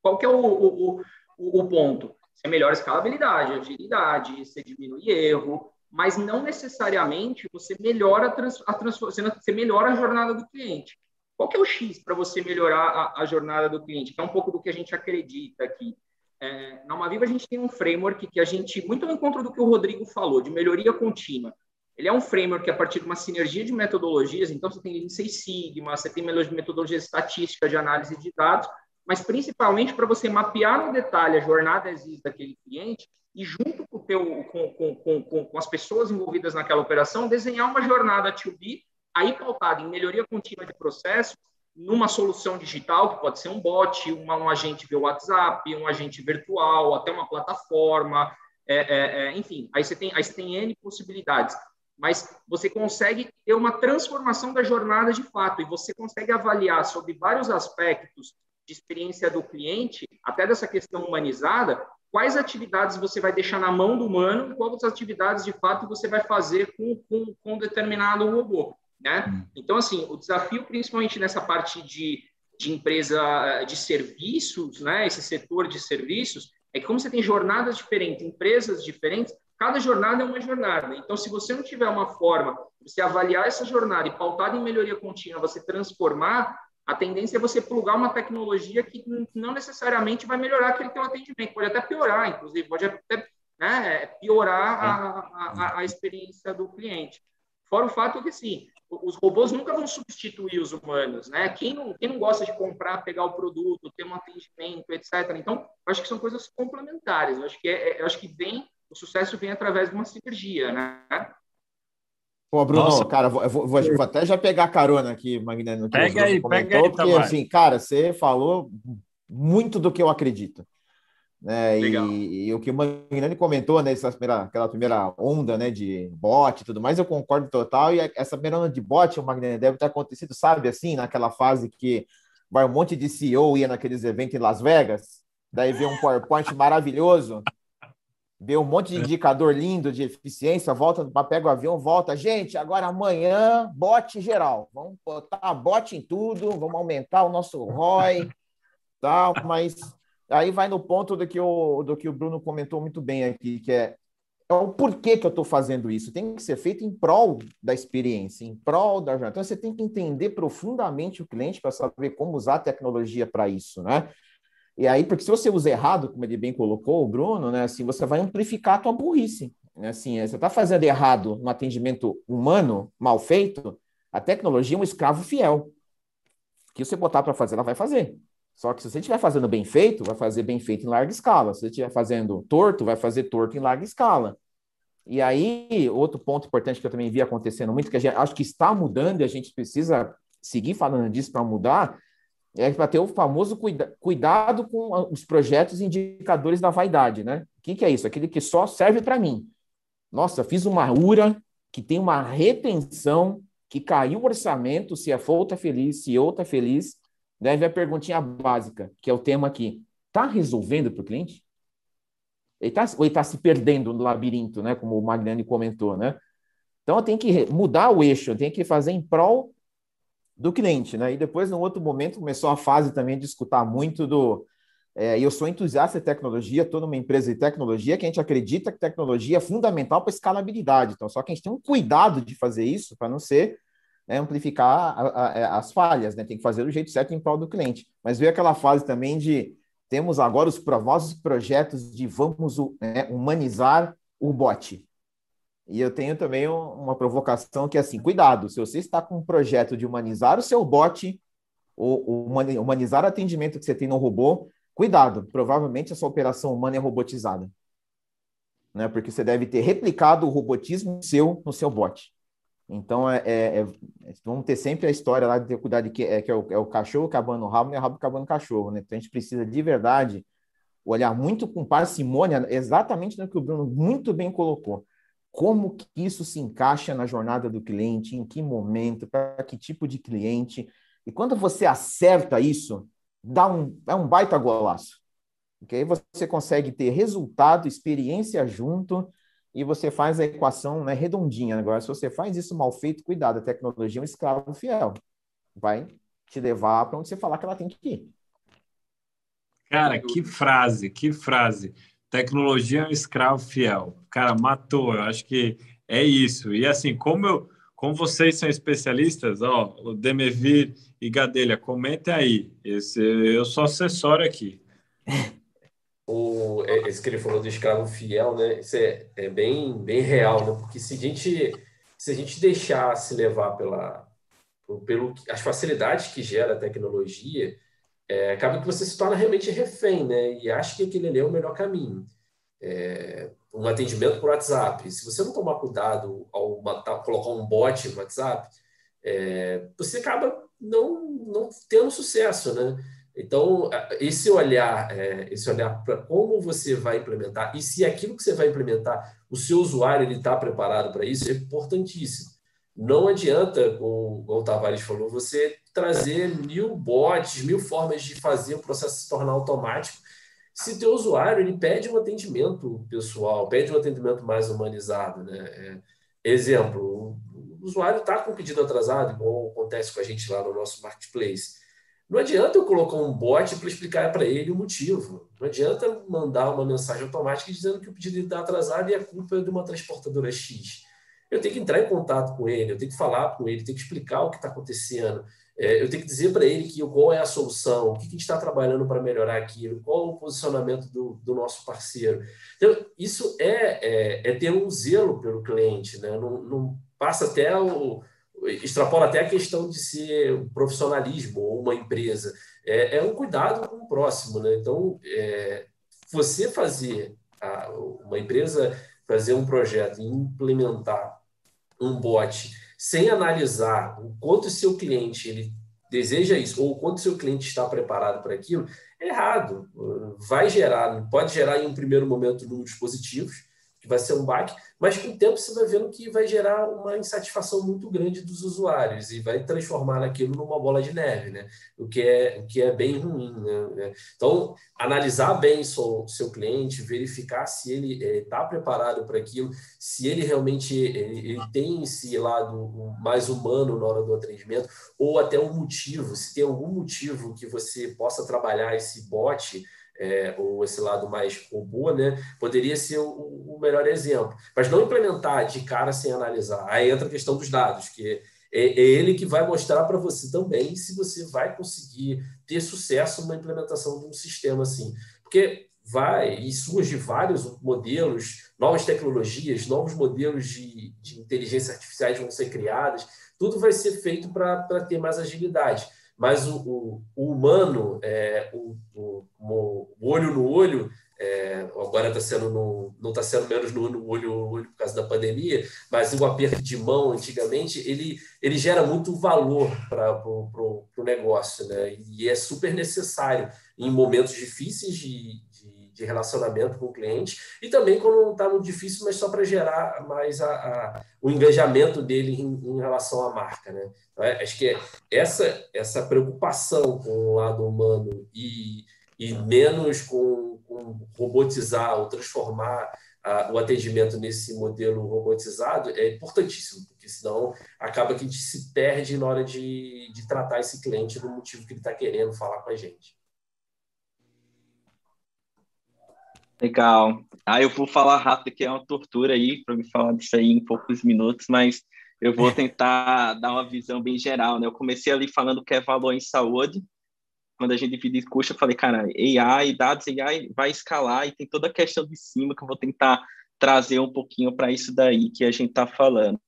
[SPEAKER 3] qual que é o, o, o, o ponto? Você melhora a escalabilidade, agilidade, você diminui erro, mas não necessariamente você melhora a, trans, a você melhora a jornada do cliente. Qual que é o X para você melhorar a, a, jornada do cliente? Que é um pouco do que a gente acredita aqui. É, na Uma Viva a gente tem um framework que a gente, muito ao encontro do que o Rodrigo falou, de melhoria contínua. Ele é um framework a partir de uma sinergia de metodologias, então você tem Lean Six Sigma, você tem metodologias estatísticas de análise de dados, mas principalmente para você mapear no detalhe a jornada existe daquele cliente e junto com, teu, com, com, com, as pessoas envolvidas naquela operação, desenhar uma jornada to be, aí pautada em melhoria contínua de processo, numa solução digital, que pode ser um bot, uma, um agente via WhatsApp, um agente virtual, até uma plataforma, é, é, é, enfim, aí você, tem, aí você tem N possibilidades. Mas você consegue ter uma transformação da jornada de fato, e você consegue avaliar sobre vários aspectos de experiência do cliente, até dessa questão humanizada, quais atividades você vai deixar na mão do humano e quais atividades de fato você vai fazer com, com, com um determinado robô. Né? Hum. Então, assim, o desafio, principalmente nessa parte de, de empresa eh, de serviços, né, esse setor de serviços, é que como você tem jornadas diferentes, empresas diferentes, cada jornada é uma jornada. Então, se você não tiver uma forma de você avaliar essa jornada e pautada em melhoria contínua, você transformar, a tendência é você plugar uma tecnologia que não necessariamente vai melhorar aquele teu atendimento, pode até piorar, inclusive, pode até né, piorar a, a, a experiência do cliente. Fora o fato que, sim, os robôs nunca vão substituir os humanos, né? Quem não, quem não gosta de comprar, pegar o produto, ter um atendimento, etc. Então, acho que são coisas complementares. Eu acho que é, é acho que vem o sucesso vem através de uma sinergia, né?
[SPEAKER 5] Pô, Bruno, Nossa. cara, vou, vou, vou, até já pegar carona aqui, Magna, no
[SPEAKER 2] que pega aí, comentou, pega aí,
[SPEAKER 5] porque, assim, cara, você falou muito do que eu acredito. Né? E, e, o que o Magnani comentou, né, essa primeira, aquela primeira onda né, de bot e tudo mais, eu concordo total. E essa primeira onda de bot, o Magnani, deve ter acontecido, sabe, assim, naquela fase que vai um monte de CEO ia naqueles eventos em Las Vegas, daí vê um PowerPoint maravilhoso, vê um monte de indicador lindo de eficiência, volta, pega o avião, volta. Gente, agora amanhã, bot geral. Vamos botar bot em tudo, vamos aumentar o nosso ROI, tal, mas Aí vai no ponto do que o, do que o Bruno comentou muito bem aqui, que é, é o porquê que eu estou fazendo isso. Tem que ser feito em prol da experiência, em prol da jornada. Então, você tem que entender profundamente o cliente para saber como usar a tecnologia para isso, né? E aí, porque se você usa errado, como ele bem colocou, o Bruno, né, assim, você vai amplificar a tua burrice. Né? Assim, você está fazendo errado no atendimento humano, mal feito, a tecnologia é um escravo fiel. Que você botar para fazer, ela vai fazer. Só que se você estiver fazendo bem feito, vai fazer bem feito em larga escala. Se você estiver fazendo torto, vai fazer torto em larga escala. E aí, outro ponto importante que eu também vi acontecendo muito, que gente, acho que está mudando e a gente precisa seguir falando disso para mudar, é para ter o famoso cuida cuidado com os projetos indicadores da vaidade, né? O que, que é isso? Aquele que só serve para mim. Nossa, fiz uma URA que tem uma retenção, que caiu o orçamento, se a FOU está feliz, se eu está feliz, Deve a perguntinha básica, que é o tema aqui. Está resolvendo para o cliente? Ele tá, ou ele está se perdendo no labirinto, né? Como o Magnani comentou, né? Então, eu tenho que mudar o eixo, eu tenho que fazer em prol do cliente, né? E depois, num outro momento, começou a fase também de escutar muito do... É, eu sou entusiasta de tecnologia, estou numa empresa de tecnologia que a gente acredita que tecnologia é fundamental para escalabilidade. Então, só que a gente tem um cuidado de fazer isso para não ser né, amplificar a, a, é, as falhas, né? Tem que fazer do jeito certo em prol do cliente. Mas veio aquela fase também de temos agora os famosos projetos de vamos né, humanizar o bot. E eu tenho também uma provocação que é assim, cuidado, se você está com um projeto de humanizar o seu bot, ou, humanizar o atendimento que você tem no robô, cuidado, provavelmente a sua operação humana é robotizada. Né? Porque você deve ter replicado o robotismo seu no seu bot. Então, é, é, é, vamos ter sempre a história lá de ter cuidado de que é, que é, o, é o cachorro acabando o rabo, não é o rabo acabando o cachorro, né? Então, a gente precisa de verdade olhar muito com parcimônia, exatamente no que o Bruno muito bem colocou. Como que isso se encaixa na jornada do cliente, em que momento, para que tipo de cliente. E quando você acerta isso, dá um, é um baita golaço. Porque aí você consegue ter resultado, experiência junto, e você faz a equação né, redondinha. Agora, se você faz isso mal feito, cuidado, a tecnologia é um escravo fiel. Vai te levar para onde você falar que ela tem que ir.
[SPEAKER 2] Cara, que frase, que frase. Tecnologia é um escravo fiel. Cara, matou. Eu acho que é isso. E assim, como eu, como vocês são especialistas, ó, o Demevir e Gadelha, comentem aí. Esse, eu sou acessório aqui.
[SPEAKER 4] o, é, esse que ele falou do escravo fiel, né? Isso é, é bem, bem real, né? Porque se a gente, se a gente deixar se levar pela, pelo as facilidades que gera a tecnologia, é, acaba que você se torna realmente refém, né? E acha que aquele ali é o melhor caminho. É, um atendimento por WhatsApp. Se você não tomar cuidado ao matar, colocar um bot no WhatsApp, é, você acaba não, não tendo sucesso, né? Então, esse olhar, é, esse olhar para como você vai implementar e se aquilo que você vai implementar, o seu usuário está preparado para isso, é importantíssimo. Não adianta, como o Tavares falou, você trazer mil bots, mil formas de fazer o processo se tornar automático, se teu usuário ele pede um atendimento pessoal, pede um atendimento mais humanizado, né? É, exemplo, o usuário está com pedido atrasado, igual acontece com a gente lá no nosso marketplace. Não adianta eu colocar um bot para explicar para ele o motivo. Não adianta mandar uma mensagem automática dizendo que o pedido está atrasado e a culpa é de uma transportadora X. Eu tenho que entrar em contato com ele, eu tenho que falar com ele, tenho que explicar o que está acontecendo. É, eu tenho que dizer para ele que qual é a solução, o que, que a gente está trabalhando para melhorar aquilo, qual o posicionamento do, do nosso parceiro. Então, isso é, é, é, ter um zelo pelo cliente, né? não, não passa até o, extrapola até a questão de ser um profissionalismo ou uma empresa. É, é um cuidado com o próximo. Né? Então, é, você fazer, a, uma empresa fazer um projeto e implementar um bot sem analisar o quanto seu cliente ele deseja isso ou o quanto seu cliente está preparado para aquilo, é errado. Vai gerar, pode gerar em um primeiro momento números positivos, que vai ser um baque, mas com o tempo você vai vendo que vai gerar uma insatisfação muito grande dos usuários e vai transformar aquilo numa bola de neve, né? O que é, o que é bem ruim, né? Então, analisar bem seu, seu cliente, verificar se ele está eh, preparado para aquilo, se ele realmente ele, ele tem esse lado mais humano na hora do atendimento, ou até um motivo, se tem algum motivo que você possa trabalhar esse bot é, ou esse lado mais robô, né, poderia ser o, o, melhor exemplo. Mas não implementar de cara sem analisar. Aí entra a questão dos dados, que é, é ele que vai mostrar para você também se você vai conseguir ter sucesso na implementação de um sistema assim. Porque vai e surge vários modelos, novas tecnologias, novos modelos de, de inteligência artificiais vão ser criados, tudo vai ser feito para ter mais agilidade mas o, o, o humano, é, o, o, olho no olho, é, agora está sendo no, não está sendo menos no, no olho olho por causa da pandemia, mas o aperto de mão antigamente ele, ele gera muito valor para o negócio, né? E é super necessário em momentos difíceis de, de, relacionamento com o cliente e também quando está muito difícil, mas só para gerar mais a, a, o engajamento dele em, em relação à marca, né? É? Acho que é essa, essa preocupação com o lado humano e, e menos com, com robotizar ou transformar a, o atendimento nesse modelo robotizado é importantíssimo, porque senão acaba que a gente se perde na hora de, de tratar esse cliente do motivo que ele está querendo falar com a gente.
[SPEAKER 6] Legal. Ah, eu vou falar rápido, que é uma tortura aí para me falar disso aí em poucos minutos, mas eu vou tentar dar uma visão bem geral, né? Eu comecei ali falando que é valor em saúde. Quando a gente custo, eu falei, cara, AI, dados AI vai escalar e tem toda a questão de cima que eu vou tentar trazer um pouquinho para isso daí que a gente está falando.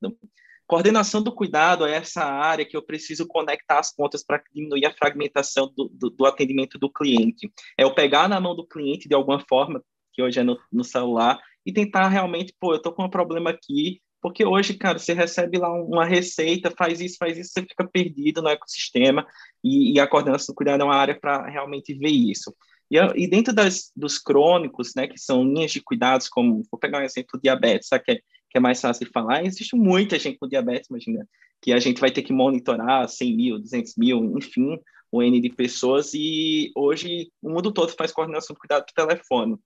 [SPEAKER 6] Coordenação do cuidado é essa área que eu preciso conectar as pontas para diminuir a fragmentação do, do, do, atendimento do cliente. É eu pegar na mão do cliente de alguma forma, que hoje é no, no celular, e tentar realmente, pô, eu estou com um problema aqui, porque hoje, cara, você recebe lá uma receita, faz isso, faz isso, você fica perdido no ecossistema e, e a coordenação do cuidado é uma área para realmente ver isso. E, e dentro das, dos crônicos, né, que são linhas de cuidados, como, vou pegar um exemplo, diabetes, sabe, que é, que é mais fácil de falar, existe muita gente com diabetes, imagina, que a gente vai ter que monitorar 100 mil, 200 mil, enfim, o N de pessoas, e hoje o mundo todo faz coordenação do cuidado por telefone.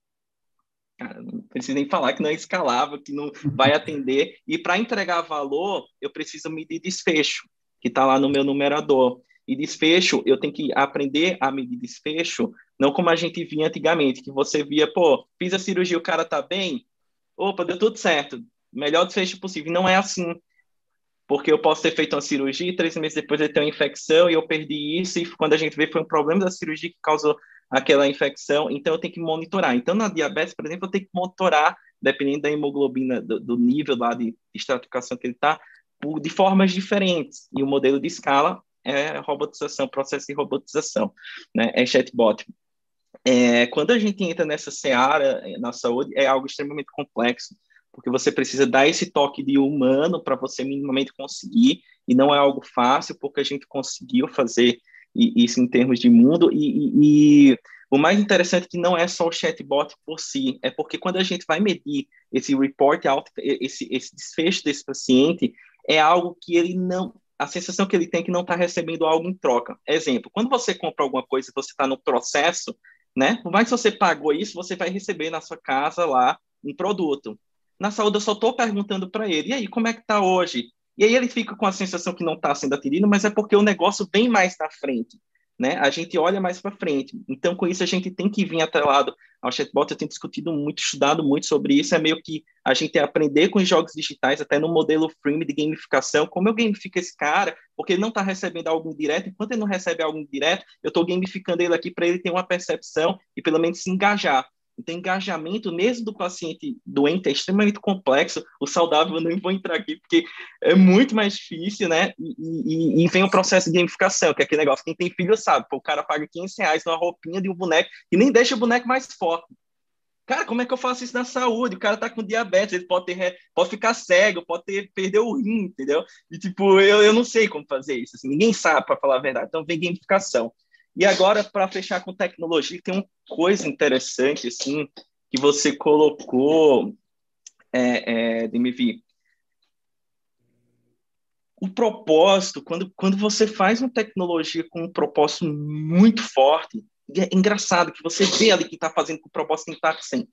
[SPEAKER 6] Cara, não preciso nem falar que não é escalável, que não vai atender. E para entregar valor, eu preciso medir desfecho, que está lá no meu numerador. E desfecho, eu tenho que aprender a medir desfecho, não como a gente via antigamente, que você via, pô, fiz a cirurgia, o cara tá bem, opa, deu tudo certo, melhor desfecho possível. Não é assim. Porque eu posso ter feito uma cirurgia três meses depois eu tenho uma infecção e eu perdi isso, e quando a gente vê, foi um problema da cirurgia que causou aquela infecção, então eu tenho que monitorar. Então, na diabetes, por exemplo, eu tenho que monitorar, dependendo da hemoglobina, do, do nível lá de estratificação que ele está, de formas diferentes. E o modelo de escala é robotização, processo de robotização, né? é chatbot. É, quando a gente entra nessa seara é, na saúde, é algo extremamente complexo, porque você precisa dar esse toque de humano para você minimamente conseguir, e não é algo fácil, porque a gente conseguiu fazer isso em termos de mundo, e, e, e o mais interessante é que não é só o chatbot por si, é porque quando a gente vai medir esse report out, esse, esse desfecho desse paciente, é algo que ele não, a sensação que ele tem é que não está recebendo algo em troca. Exemplo, quando você compra alguma coisa e você está no processo, né? Por mais que você pagou isso, você vai receber na sua casa lá um produto. Na saúde, eu só estou perguntando para ele, e aí, como é que está hoje? E aí ele fica com a sensação que não está sendo atendido, mas é porque o negócio vem mais na frente né? A gente olha mais para frente. Então, com isso, a gente tem que vir atrelado ao chatbot. Eu tenho discutido muito, estudado muito sobre isso. É meio que a gente aprender com os jogos digitais, até no modelo frame de gamificação, como eu gamifico esse cara, porque ele não está recebendo algo direto. Enquanto ele não recebe algo direto, eu estou gamificando ele aqui para ele ter uma percepção e pelo menos se engajar. Então, engajamento mesmo do paciente doente é extremamente complexo. O saudável eu não vou entrar aqui porque é muito mais difícil, né? E, e, e, vem o processo de gamificação, que é aquele negócio. Quem tem filho sabe, pô, o cara paga 500 reais numa roupinha de um boneco e nem deixa o boneco mais forte. Cara, como é que eu faço isso na saúde? O cara tá com diabetes, ele pode, ter, pode ficar cego, pode ter, perder o rim, entendeu? E, tipo, eu, eu não sei como fazer isso. Assim, ninguém sabe, para falar a verdade. Então, vem gamificação. E agora, para fechar com tecnologia, tem uma coisa interessante, assim, que você colocou, é, é. O propósito, quando, quando você faz uma tecnologia com um propósito muito forte, é engraçado que você vê ali que está fazendo com o propósito que estar sem.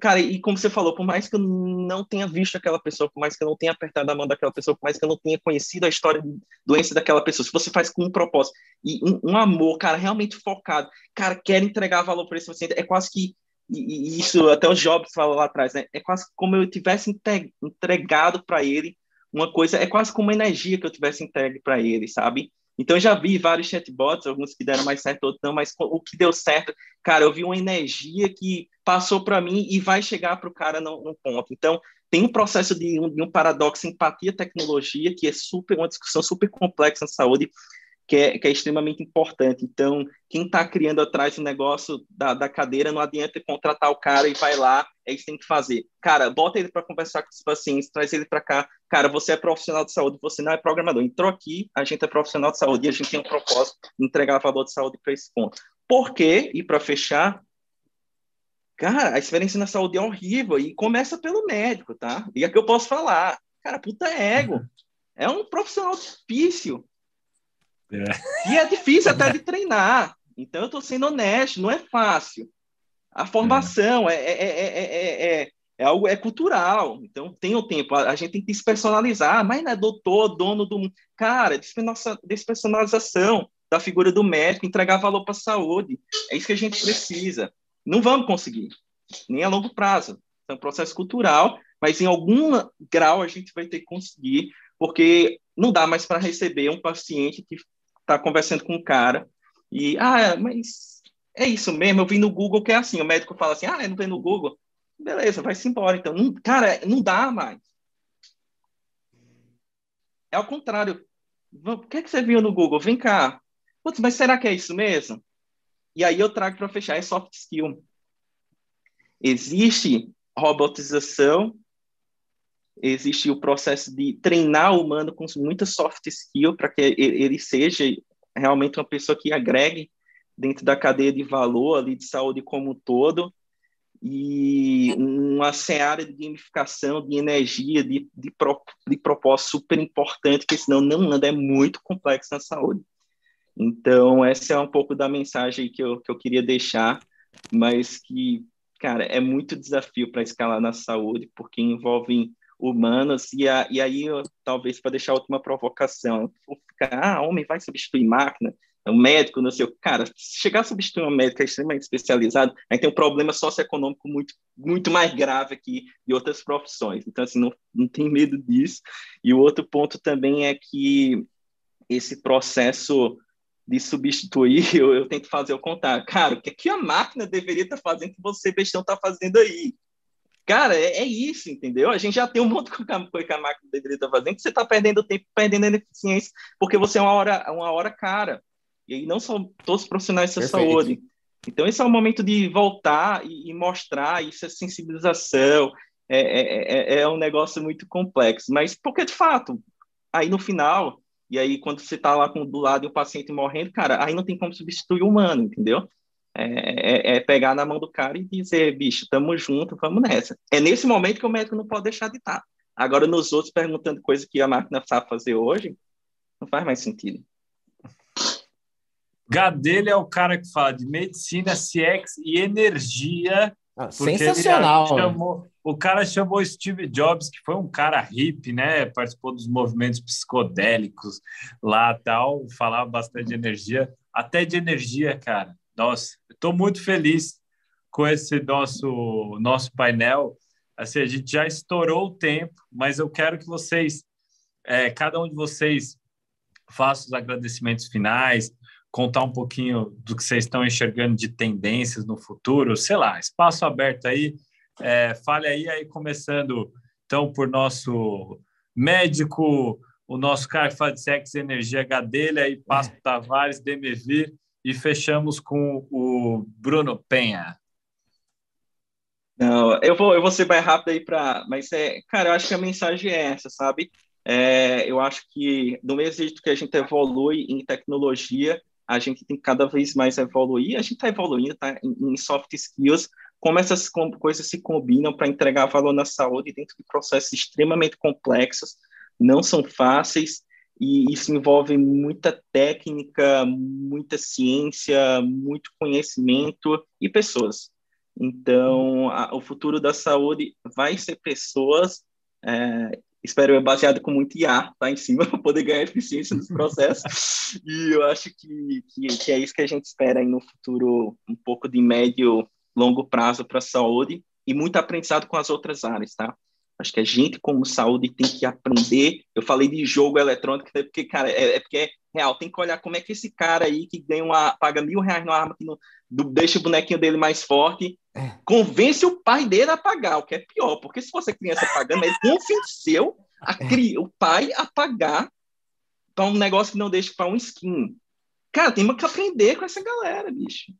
[SPEAKER 6] Cara, e como você falou, por mais que eu não tenha visto aquela pessoa, por mais que eu não tenha apertado a mão daquela pessoa, por mais que eu não tenha conhecido a história de doença daquela pessoa, se você faz com um propósito e um, um amor, cara, realmente focado, cara, quer entregar valor para esse paciente, é quase que e, isso até o Jobs falou lá atrás, né? É quase como eu tivesse entregado para ele uma coisa, é quase como uma energia que eu tivesse entregue para ele, sabe? Então, já vi vários chatbots, alguns que deram mais certo, outros não, mas o que deu certo, cara, eu vi uma energia que passou para mim e vai chegar para o cara no, no, ponto. Então, tem um processo de um, de um paradoxo empatia-tecnologia, que é super uma discussão super complexa na saúde, que é, que é extremamente importante. Então, quem está criando atrás do negócio da, da cadeira, não adianta contratar o cara e vai lá, é isso que tem que fazer. Cara, bota ele para conversar com os pacientes, traz ele para cá. Cara, você é profissional de saúde, você não é programador. Entrou aqui, a gente é profissional de saúde e a gente tem um propósito de entregar valor de saúde para esse ponto. Por quê? E para fechar, cara, a experiência na saúde é horrível e começa pelo médico, tá? E é que eu posso falar. Cara, puta ego. É um profissional difícil. É. E é difícil até de treinar. Então, eu estou sendo honesto, não é fácil. A formação é, é, é, é, é, algo é cultural. Então, tem o tempo. A, gente tem que se personalizar, mas não é doutor, dono do. Cara, despersonalização da figura do médico, entregar valor para a saúde. É isso que a gente precisa. Não vamos conseguir, nem a longo prazo. É um processo cultural, mas em algum grau a gente vai ter que conseguir, porque não dá mais para receber um paciente que tá conversando com um cara e, ah, mas é isso mesmo, eu vi no Google que é assim, o médico fala assim, ah, não vem no Google, beleza, vai-se embora, então, não, cara, não dá mais. É ao contrário, o que é que você viu no Google? Vem cá, Putz, mas será que é isso mesmo? E aí eu trago para fechar, é soft skill. Existe robotização, existe o processo de treinar o humano com muita soft skill para que ele seja realmente uma pessoa que agregue dentro da cadeia de valor ali de saúde como um todo e uma seara de gamificação, de energia, de, de, pro, de propósito super importante, que senão não anda, é muito complexo na saúde. Então, essa é um pouco da mensagem que eu, que eu queria deixar, mas que, cara, é muito desafio para escalar na saúde, porque envolve humanos, e, a, e aí, eu, talvez, para deixar a última provocação, ficar, ah, homem vai substituir máquina, um médico, não sei o cara, se chegar a substituir um médico é extremamente especializado, aí tem um problema socioeconômico muito, muito mais grave aqui de outras profissões. Então, assim, não, não tem medo disso. E o outro ponto também é que esse processo de substituir, eu, eu, tento fazer o contrário. Cara, o que, é que a máquina deveria estar tá fazendo que você, bestão, está fazendo aí? Cara, é, é, isso, entendeu? A gente já tem um monte de coisa que a máquina deveria estar tá fazendo, que você está perdendo tempo, perdendo eficiência, porque você é uma hora, uma hora cara. E aí não são todos os profissionais da saúde. Então, esse é o momento de voltar e, e mostrar isso, é sensibilização. É, é, é, é um negócio muito complexo. Mas, porque, de fato, aí no final, e aí quando você está lá com, do lado e o paciente morrendo, cara, aí não tem como substituir o humano, entendeu? É, é, é, pegar na mão do cara e dizer, bicho, tamo junto, vamos nessa. É nesse momento que o médico não pode deixar de estar. Agora, nos outros, perguntando coisa que a máquina sabe fazer hoje, não faz mais sentido.
[SPEAKER 2] Gadelha é o cara que fala de medicina, CX e energia.
[SPEAKER 5] Ah, sensacional.
[SPEAKER 2] Chamou, o cara chamou Steve Jobs, que foi um cara hippie, né? Participou dos movimentos psicodélicos lá tal, falava bastante de energia, até de energia, cara. Nossa, estou muito feliz com esse nosso nosso painel. Assim, a gente já estourou o tempo, mas eu quero que vocês, é, cada um de vocês, faça os agradecimentos finais, contar um pouquinho do que vocês estão enxergando de tendências no futuro, sei lá, espaço aberto aí. É, fale aí, aí começando então por nosso médico, o nosso cara e energia Gadelha e Passo é. Tavares, Demevir, e fechamos com o Bruno Penha.
[SPEAKER 6] Não, eu vou, eu vou ser mais rápido aí para. Mas, é, cara, eu acho que a mensagem é essa, sabe? É, eu acho que, do mesmo jeito que a gente evolui em tecnologia, a gente tem que cada vez mais evoluir, a gente está evoluindo tá, em, em, soft skills, como essas coisas se combinam para entregar valor na saúde dentro de processos extremamente complexos, não são fáceis, e isso envolve muita técnica, muita ciência, muito conhecimento e pessoas. Então, a, o futuro da saúde vai ser pessoas, é, espero eu, baseado com muito IA tá em cima para poder ganhar eficiência nos processos. e eu acho que, que, que, é isso que a gente espera aí no futuro, um pouco de médio, longo prazo para a saúde e muito aprendizado com as outras áreas, tá? Acho que a gente, como saúde, tem que aprender. Eu falei de jogo eletrônico, né? porque, cara, é, é, porque é real. Tem que olhar como é que esse cara aí que ganha uma, paga mil reais numa arma que não, do, deixa o bonequinho dele mais forte, é. convence o pai dele a pagar, o que é pior, porque se você criança pagando, ele convenceu a cri... o pai a pagar para um negócio que não deixa para um skin. Cara, tem que aprender com essa galera, bicho.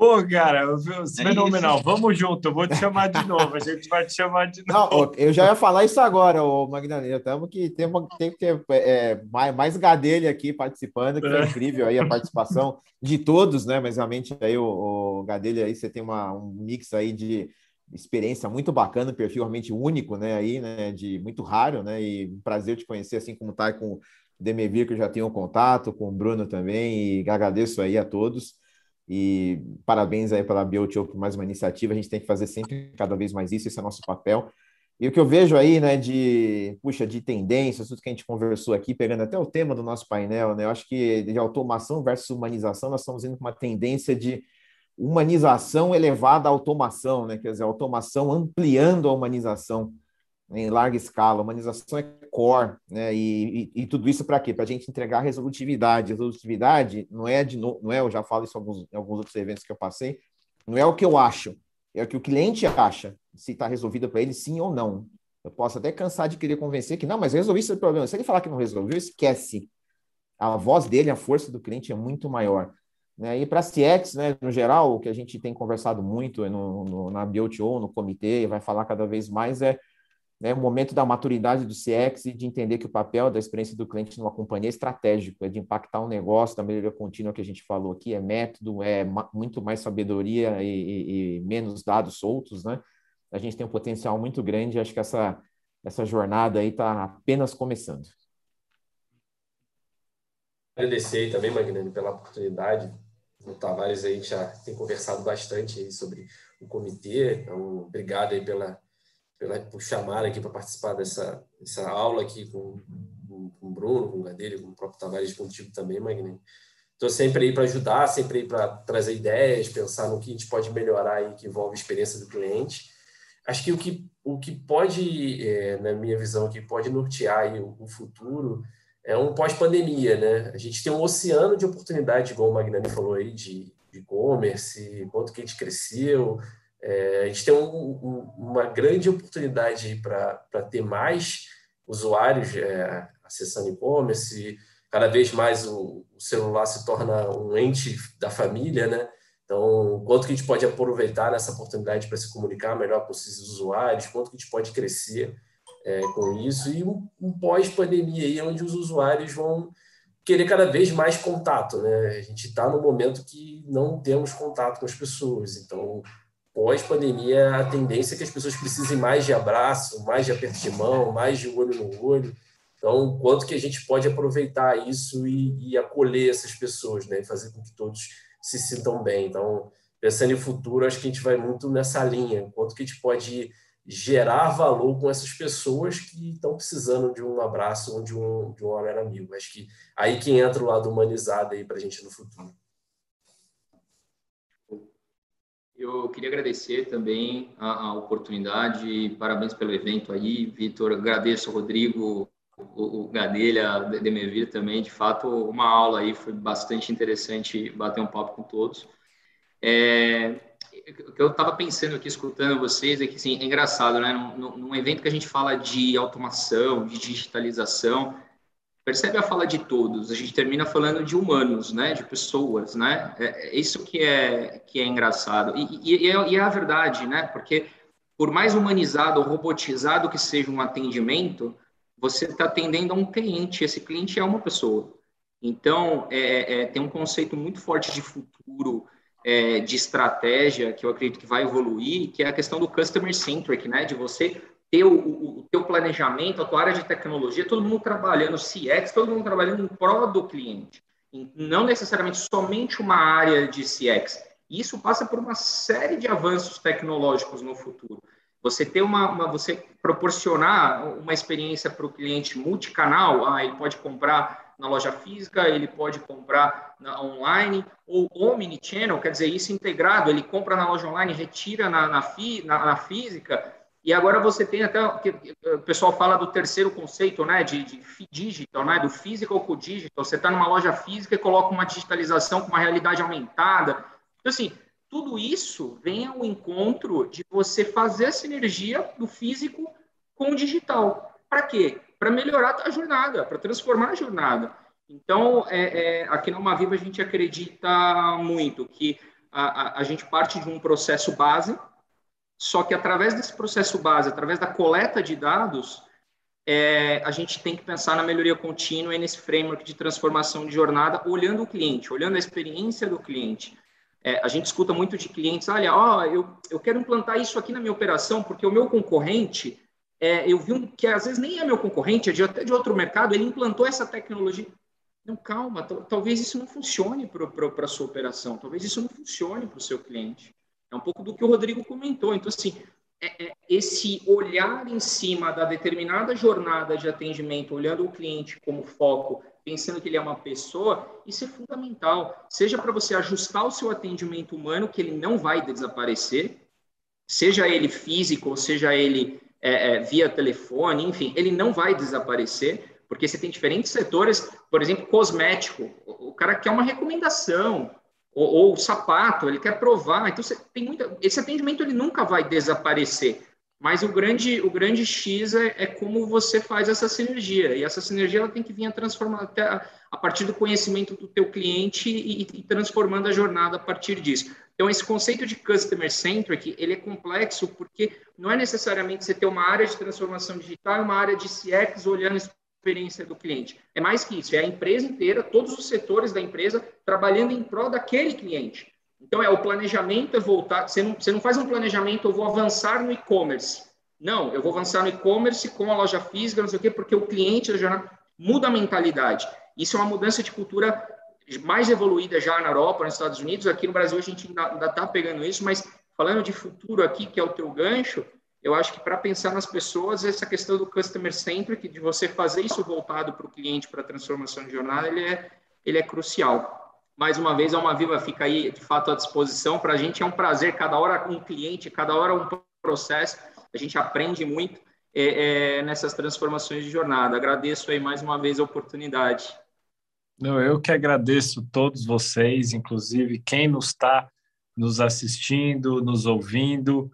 [SPEAKER 2] Pô, cara, é fenomenal. Isso. Vamos junto, eu vou te chamar de novo. A gente vai te chamar de novo.
[SPEAKER 5] Não, eu já ia falar isso agora, ô Magdalena. Estamos que tem, tem que ter é, mais, mais gadelha aqui participando, que é incrível aí a participação de todos, né? Mas realmente aí o, o Gadelha aí você tem uma, um mix aí de experiência muito bacana, perfil realmente único, né? Aí, né? De muito raro, né? E um prazer te conhecer, assim como tá com o Demevir, que eu já tenho um contato, com o Bruno também, e agradeço aí a todos. E parabéns aí pela Biotiol por mais uma iniciativa. A gente tem que fazer sempre cada vez mais isso, esse é nosso papel. E o que eu vejo aí, né, de, puxa, de tendências, tudo que a gente conversou aqui, pegando até o tema do nosso painel, né, eu acho que de automação versus humanização, nós estamos indo com uma tendência de humanização elevada à automação, né, quer dizer, automação ampliando a humanização em larga escala. Humanização é core, né? E, e, e tudo isso para quê? Para a gente entregar resolutividade. Resolutividade não é de novo, não é, eu já falo isso em alguns, em alguns outros eventos que eu passei, não é o que eu acho, é o que o cliente acha, se está resolvido para ele sim ou não. Eu posso até cansar de querer convencer que não, mas resolvi esse problema. Se ele falar que não resolveu, esquece. A voz dele, a força do cliente é muito maior. Né? E para CX, né, no geral, o que a gente tem conversado muito no, no, na BOTO, no comitê, e vai falar cada vez mais, é né, o momento da maturidade do CX e de entender que o papel da experiência do cliente numa companhia é estratégico, é de impactar o um negócio, da melhoria contínua que a gente falou aqui, é método, é muito mais sabedoria e, e, e menos dados soltos, né? A gente tem um potencial muito grande, acho que essa, essa jornada aí está apenas começando.
[SPEAKER 4] Agradecer aí também, Magnani, pela oportunidade. O Tavares aí já tem conversado bastante sobre o comitê, então obrigado aí pela pela, por chamar aqui para participar dessa, dessa aula aqui com, com, com o Bruno, com o Gadelho, com o próprio Tavares, contigo também, Magni. Estou sempre aí para ajudar, sempre aí para trazer ideias, pensar no que a gente pode melhorar aí que envolve a experiência do cliente. Acho que o que, o que pode, é, na minha visão, que pode nortear aí o, o futuro é um pós-pandemia, né? A gente tem um oceano de oportunidade, igual o Magnani falou aí, de e-commerce, quanto que a gente cresceu. É, a gente tem um, um, uma grande oportunidade para ter mais usuários é, acessando e-commerce. Cada vez mais o, o, celular se torna um ente da família, né? Então, quanto que a gente pode aproveitar nessa oportunidade para se comunicar melhor com esses usuários, quanto que a gente pode crescer é, com isso, e um, um pós-pandemia aí, onde os usuários vão querer cada vez mais contato, né? A gente está no momento que não temos contato com as pessoas, então pós-pandemia a tendência é que as pessoas precisem mais de abraço, mais de aperto de mão, mais de olho no olho. Então, quanto que a gente pode aproveitar isso e, e acolher essas pessoas, né? E fazer com que todos se sintam bem. Então, pensando em futuro, acho que a gente vai muito nessa linha. Quanto que a gente pode gerar valor com essas pessoas que estão precisando de um abraço ou de um, de um olhar amigo. Acho que aí que entra o lado humanizado aí para a gente no futuro.
[SPEAKER 3] Eu queria agradecer também a, a oportunidade, parabéns pelo evento aí, Vitor, agradeço ao Rodrigo, o, o Gadelha, Demevir também, de fato, uma aula aí, foi bastante interessante bater um papo com todos. É, o que eu estava pensando aqui, escutando vocês, é que assim, é engraçado, né? Num, num, evento que a gente fala de automação, de digitalização, percebe a fala de todos, a gente termina falando de humanos, né? De pessoas, né? É, é isso que é, que é engraçado. E, e, e, é, e é a verdade, né? Porque por mais humanizado ou robotizado que seja um atendimento, você está atendendo a um cliente, esse cliente é uma pessoa. Então, é, é, tem um conceito muito forte de futuro, é, de estratégia que eu acredito que vai evoluir, que é a questão do customer centric, né? De você ter o, o, teu planejamento, a tua área de tecnologia, todo mundo trabalhando CX, todo mundo trabalhando em prol do cliente, não necessariamente somente uma área de CX. Isso passa por uma série de avanços tecnológicos no futuro. Você ter uma, uma você proporcionar uma experiência para o cliente multicanal, ah, ele pode comprar na loja física, ele pode comprar na, online, ou omnichannel, quer dizer, isso integrado, ele compra na loja online, retira na, na, fi, na, na física, e agora você tem até, o pessoal fala do terceiro conceito, né, de, de digital, né, do physical com digital, você está numa loja física e coloca uma digitalização com uma realidade aumentada, então assim, tudo isso vem ao encontro de você fazer a sinergia do físico com o digital. Para quê? para melhorar a jornada, para transformar a jornada. Então, é, é, aqui na Viva a gente acredita muito que a, a, a, gente parte de um processo base, só que através desse processo base, através da coleta de dados, é, a gente tem que pensar na melhoria contínua e nesse framework de transformação de jornada, olhando o cliente, olhando a experiência do cliente. É, a gente escuta muito de clientes, olha, ó, eu, eu quero implantar isso aqui na minha operação, porque o meu concorrente é, eu vi um que às vezes nem é meu concorrente, é de, até de outro mercado, ele implantou essa tecnologia. Não, calma, talvez isso não funcione para a sua operação, talvez isso não funcione para o seu cliente. É um pouco do que o Rodrigo comentou. Então, assim, é, é, esse olhar em cima da determinada jornada de atendimento, olhando o cliente como foco, pensando que ele é uma pessoa, isso é fundamental. Seja para você ajustar o seu atendimento humano, que ele não vai desaparecer, seja ele físico, ou seja ele é, é, via telefone, enfim, ele não vai desaparecer, porque você tem diferentes setores, por exemplo, cosmético, o cara quer uma recomendação, ou, ou sapato, ele quer provar, então você tem muita, esse atendimento ele nunca vai desaparecer, mas o grande, o grande X é, é, como você faz essa sinergia. E essa sinergia ela tem que vir a transformar até a, a partir do conhecimento do teu cliente e, e, transformando a jornada a partir disso. Então, esse conceito de customer centric, ele é complexo porque não é necessariamente você ter uma área de transformação digital uma área de CX olhando experiência do cliente. É mais que isso, é a empresa inteira, todos os setores da empresa trabalhando em prol daquele cliente. Então, é o planejamento é voltar. Você não, você não faz um planejamento, eu vou avançar no e-commerce. Não, eu vou avançar no e-commerce com a loja física, não sei o quê, porque o cliente já muda a mentalidade. Isso é uma mudança de cultura mais evoluída já na Europa, nos Estados Unidos. Aqui no Brasil a gente ainda está pegando isso, mas falando de futuro aqui, que é o teu gancho, eu acho que para pensar nas pessoas, essa questão do customer centric, de você fazer isso voltado para o cliente, para a transformação de jornada, ele é, ele é crucial mais uma vez, a Uma Viva fica aí, de fato, à disposição. Para a gente é um prazer, cada hora um cliente, cada hora um processo, a gente aprende muito. é, é, nessas transformações de jornada. Agradeço aí mais uma vez a oportunidade.
[SPEAKER 2] Não, eu que agradeço todos vocês, inclusive quem nos está nos assistindo, nos ouvindo.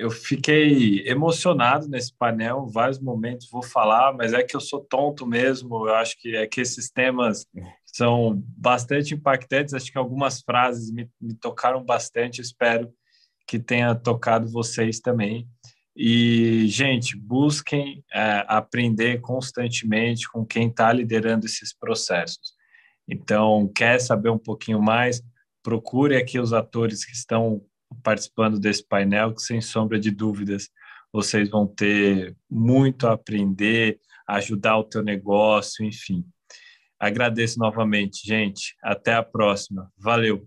[SPEAKER 2] Eu fiquei emocionado nesse painel, vários momentos vou falar, mas é que eu sou tonto mesmo. Eu acho que é que esses temas são bastante impactantes. Acho que algumas frases me, me tocaram bastante. Espero que tenha tocado vocês também. E, gente, busquem é, aprender constantemente com quem está liderando esses processos. Então, quer saber um pouquinho mais? Procure aqui os atores que estão participando desse painel, que sem sombra de dúvidas vocês vão ter muito a aprender, ajudar o teu negócio, enfim. Agradeço novamente, gente. Até a próxima. Valeu!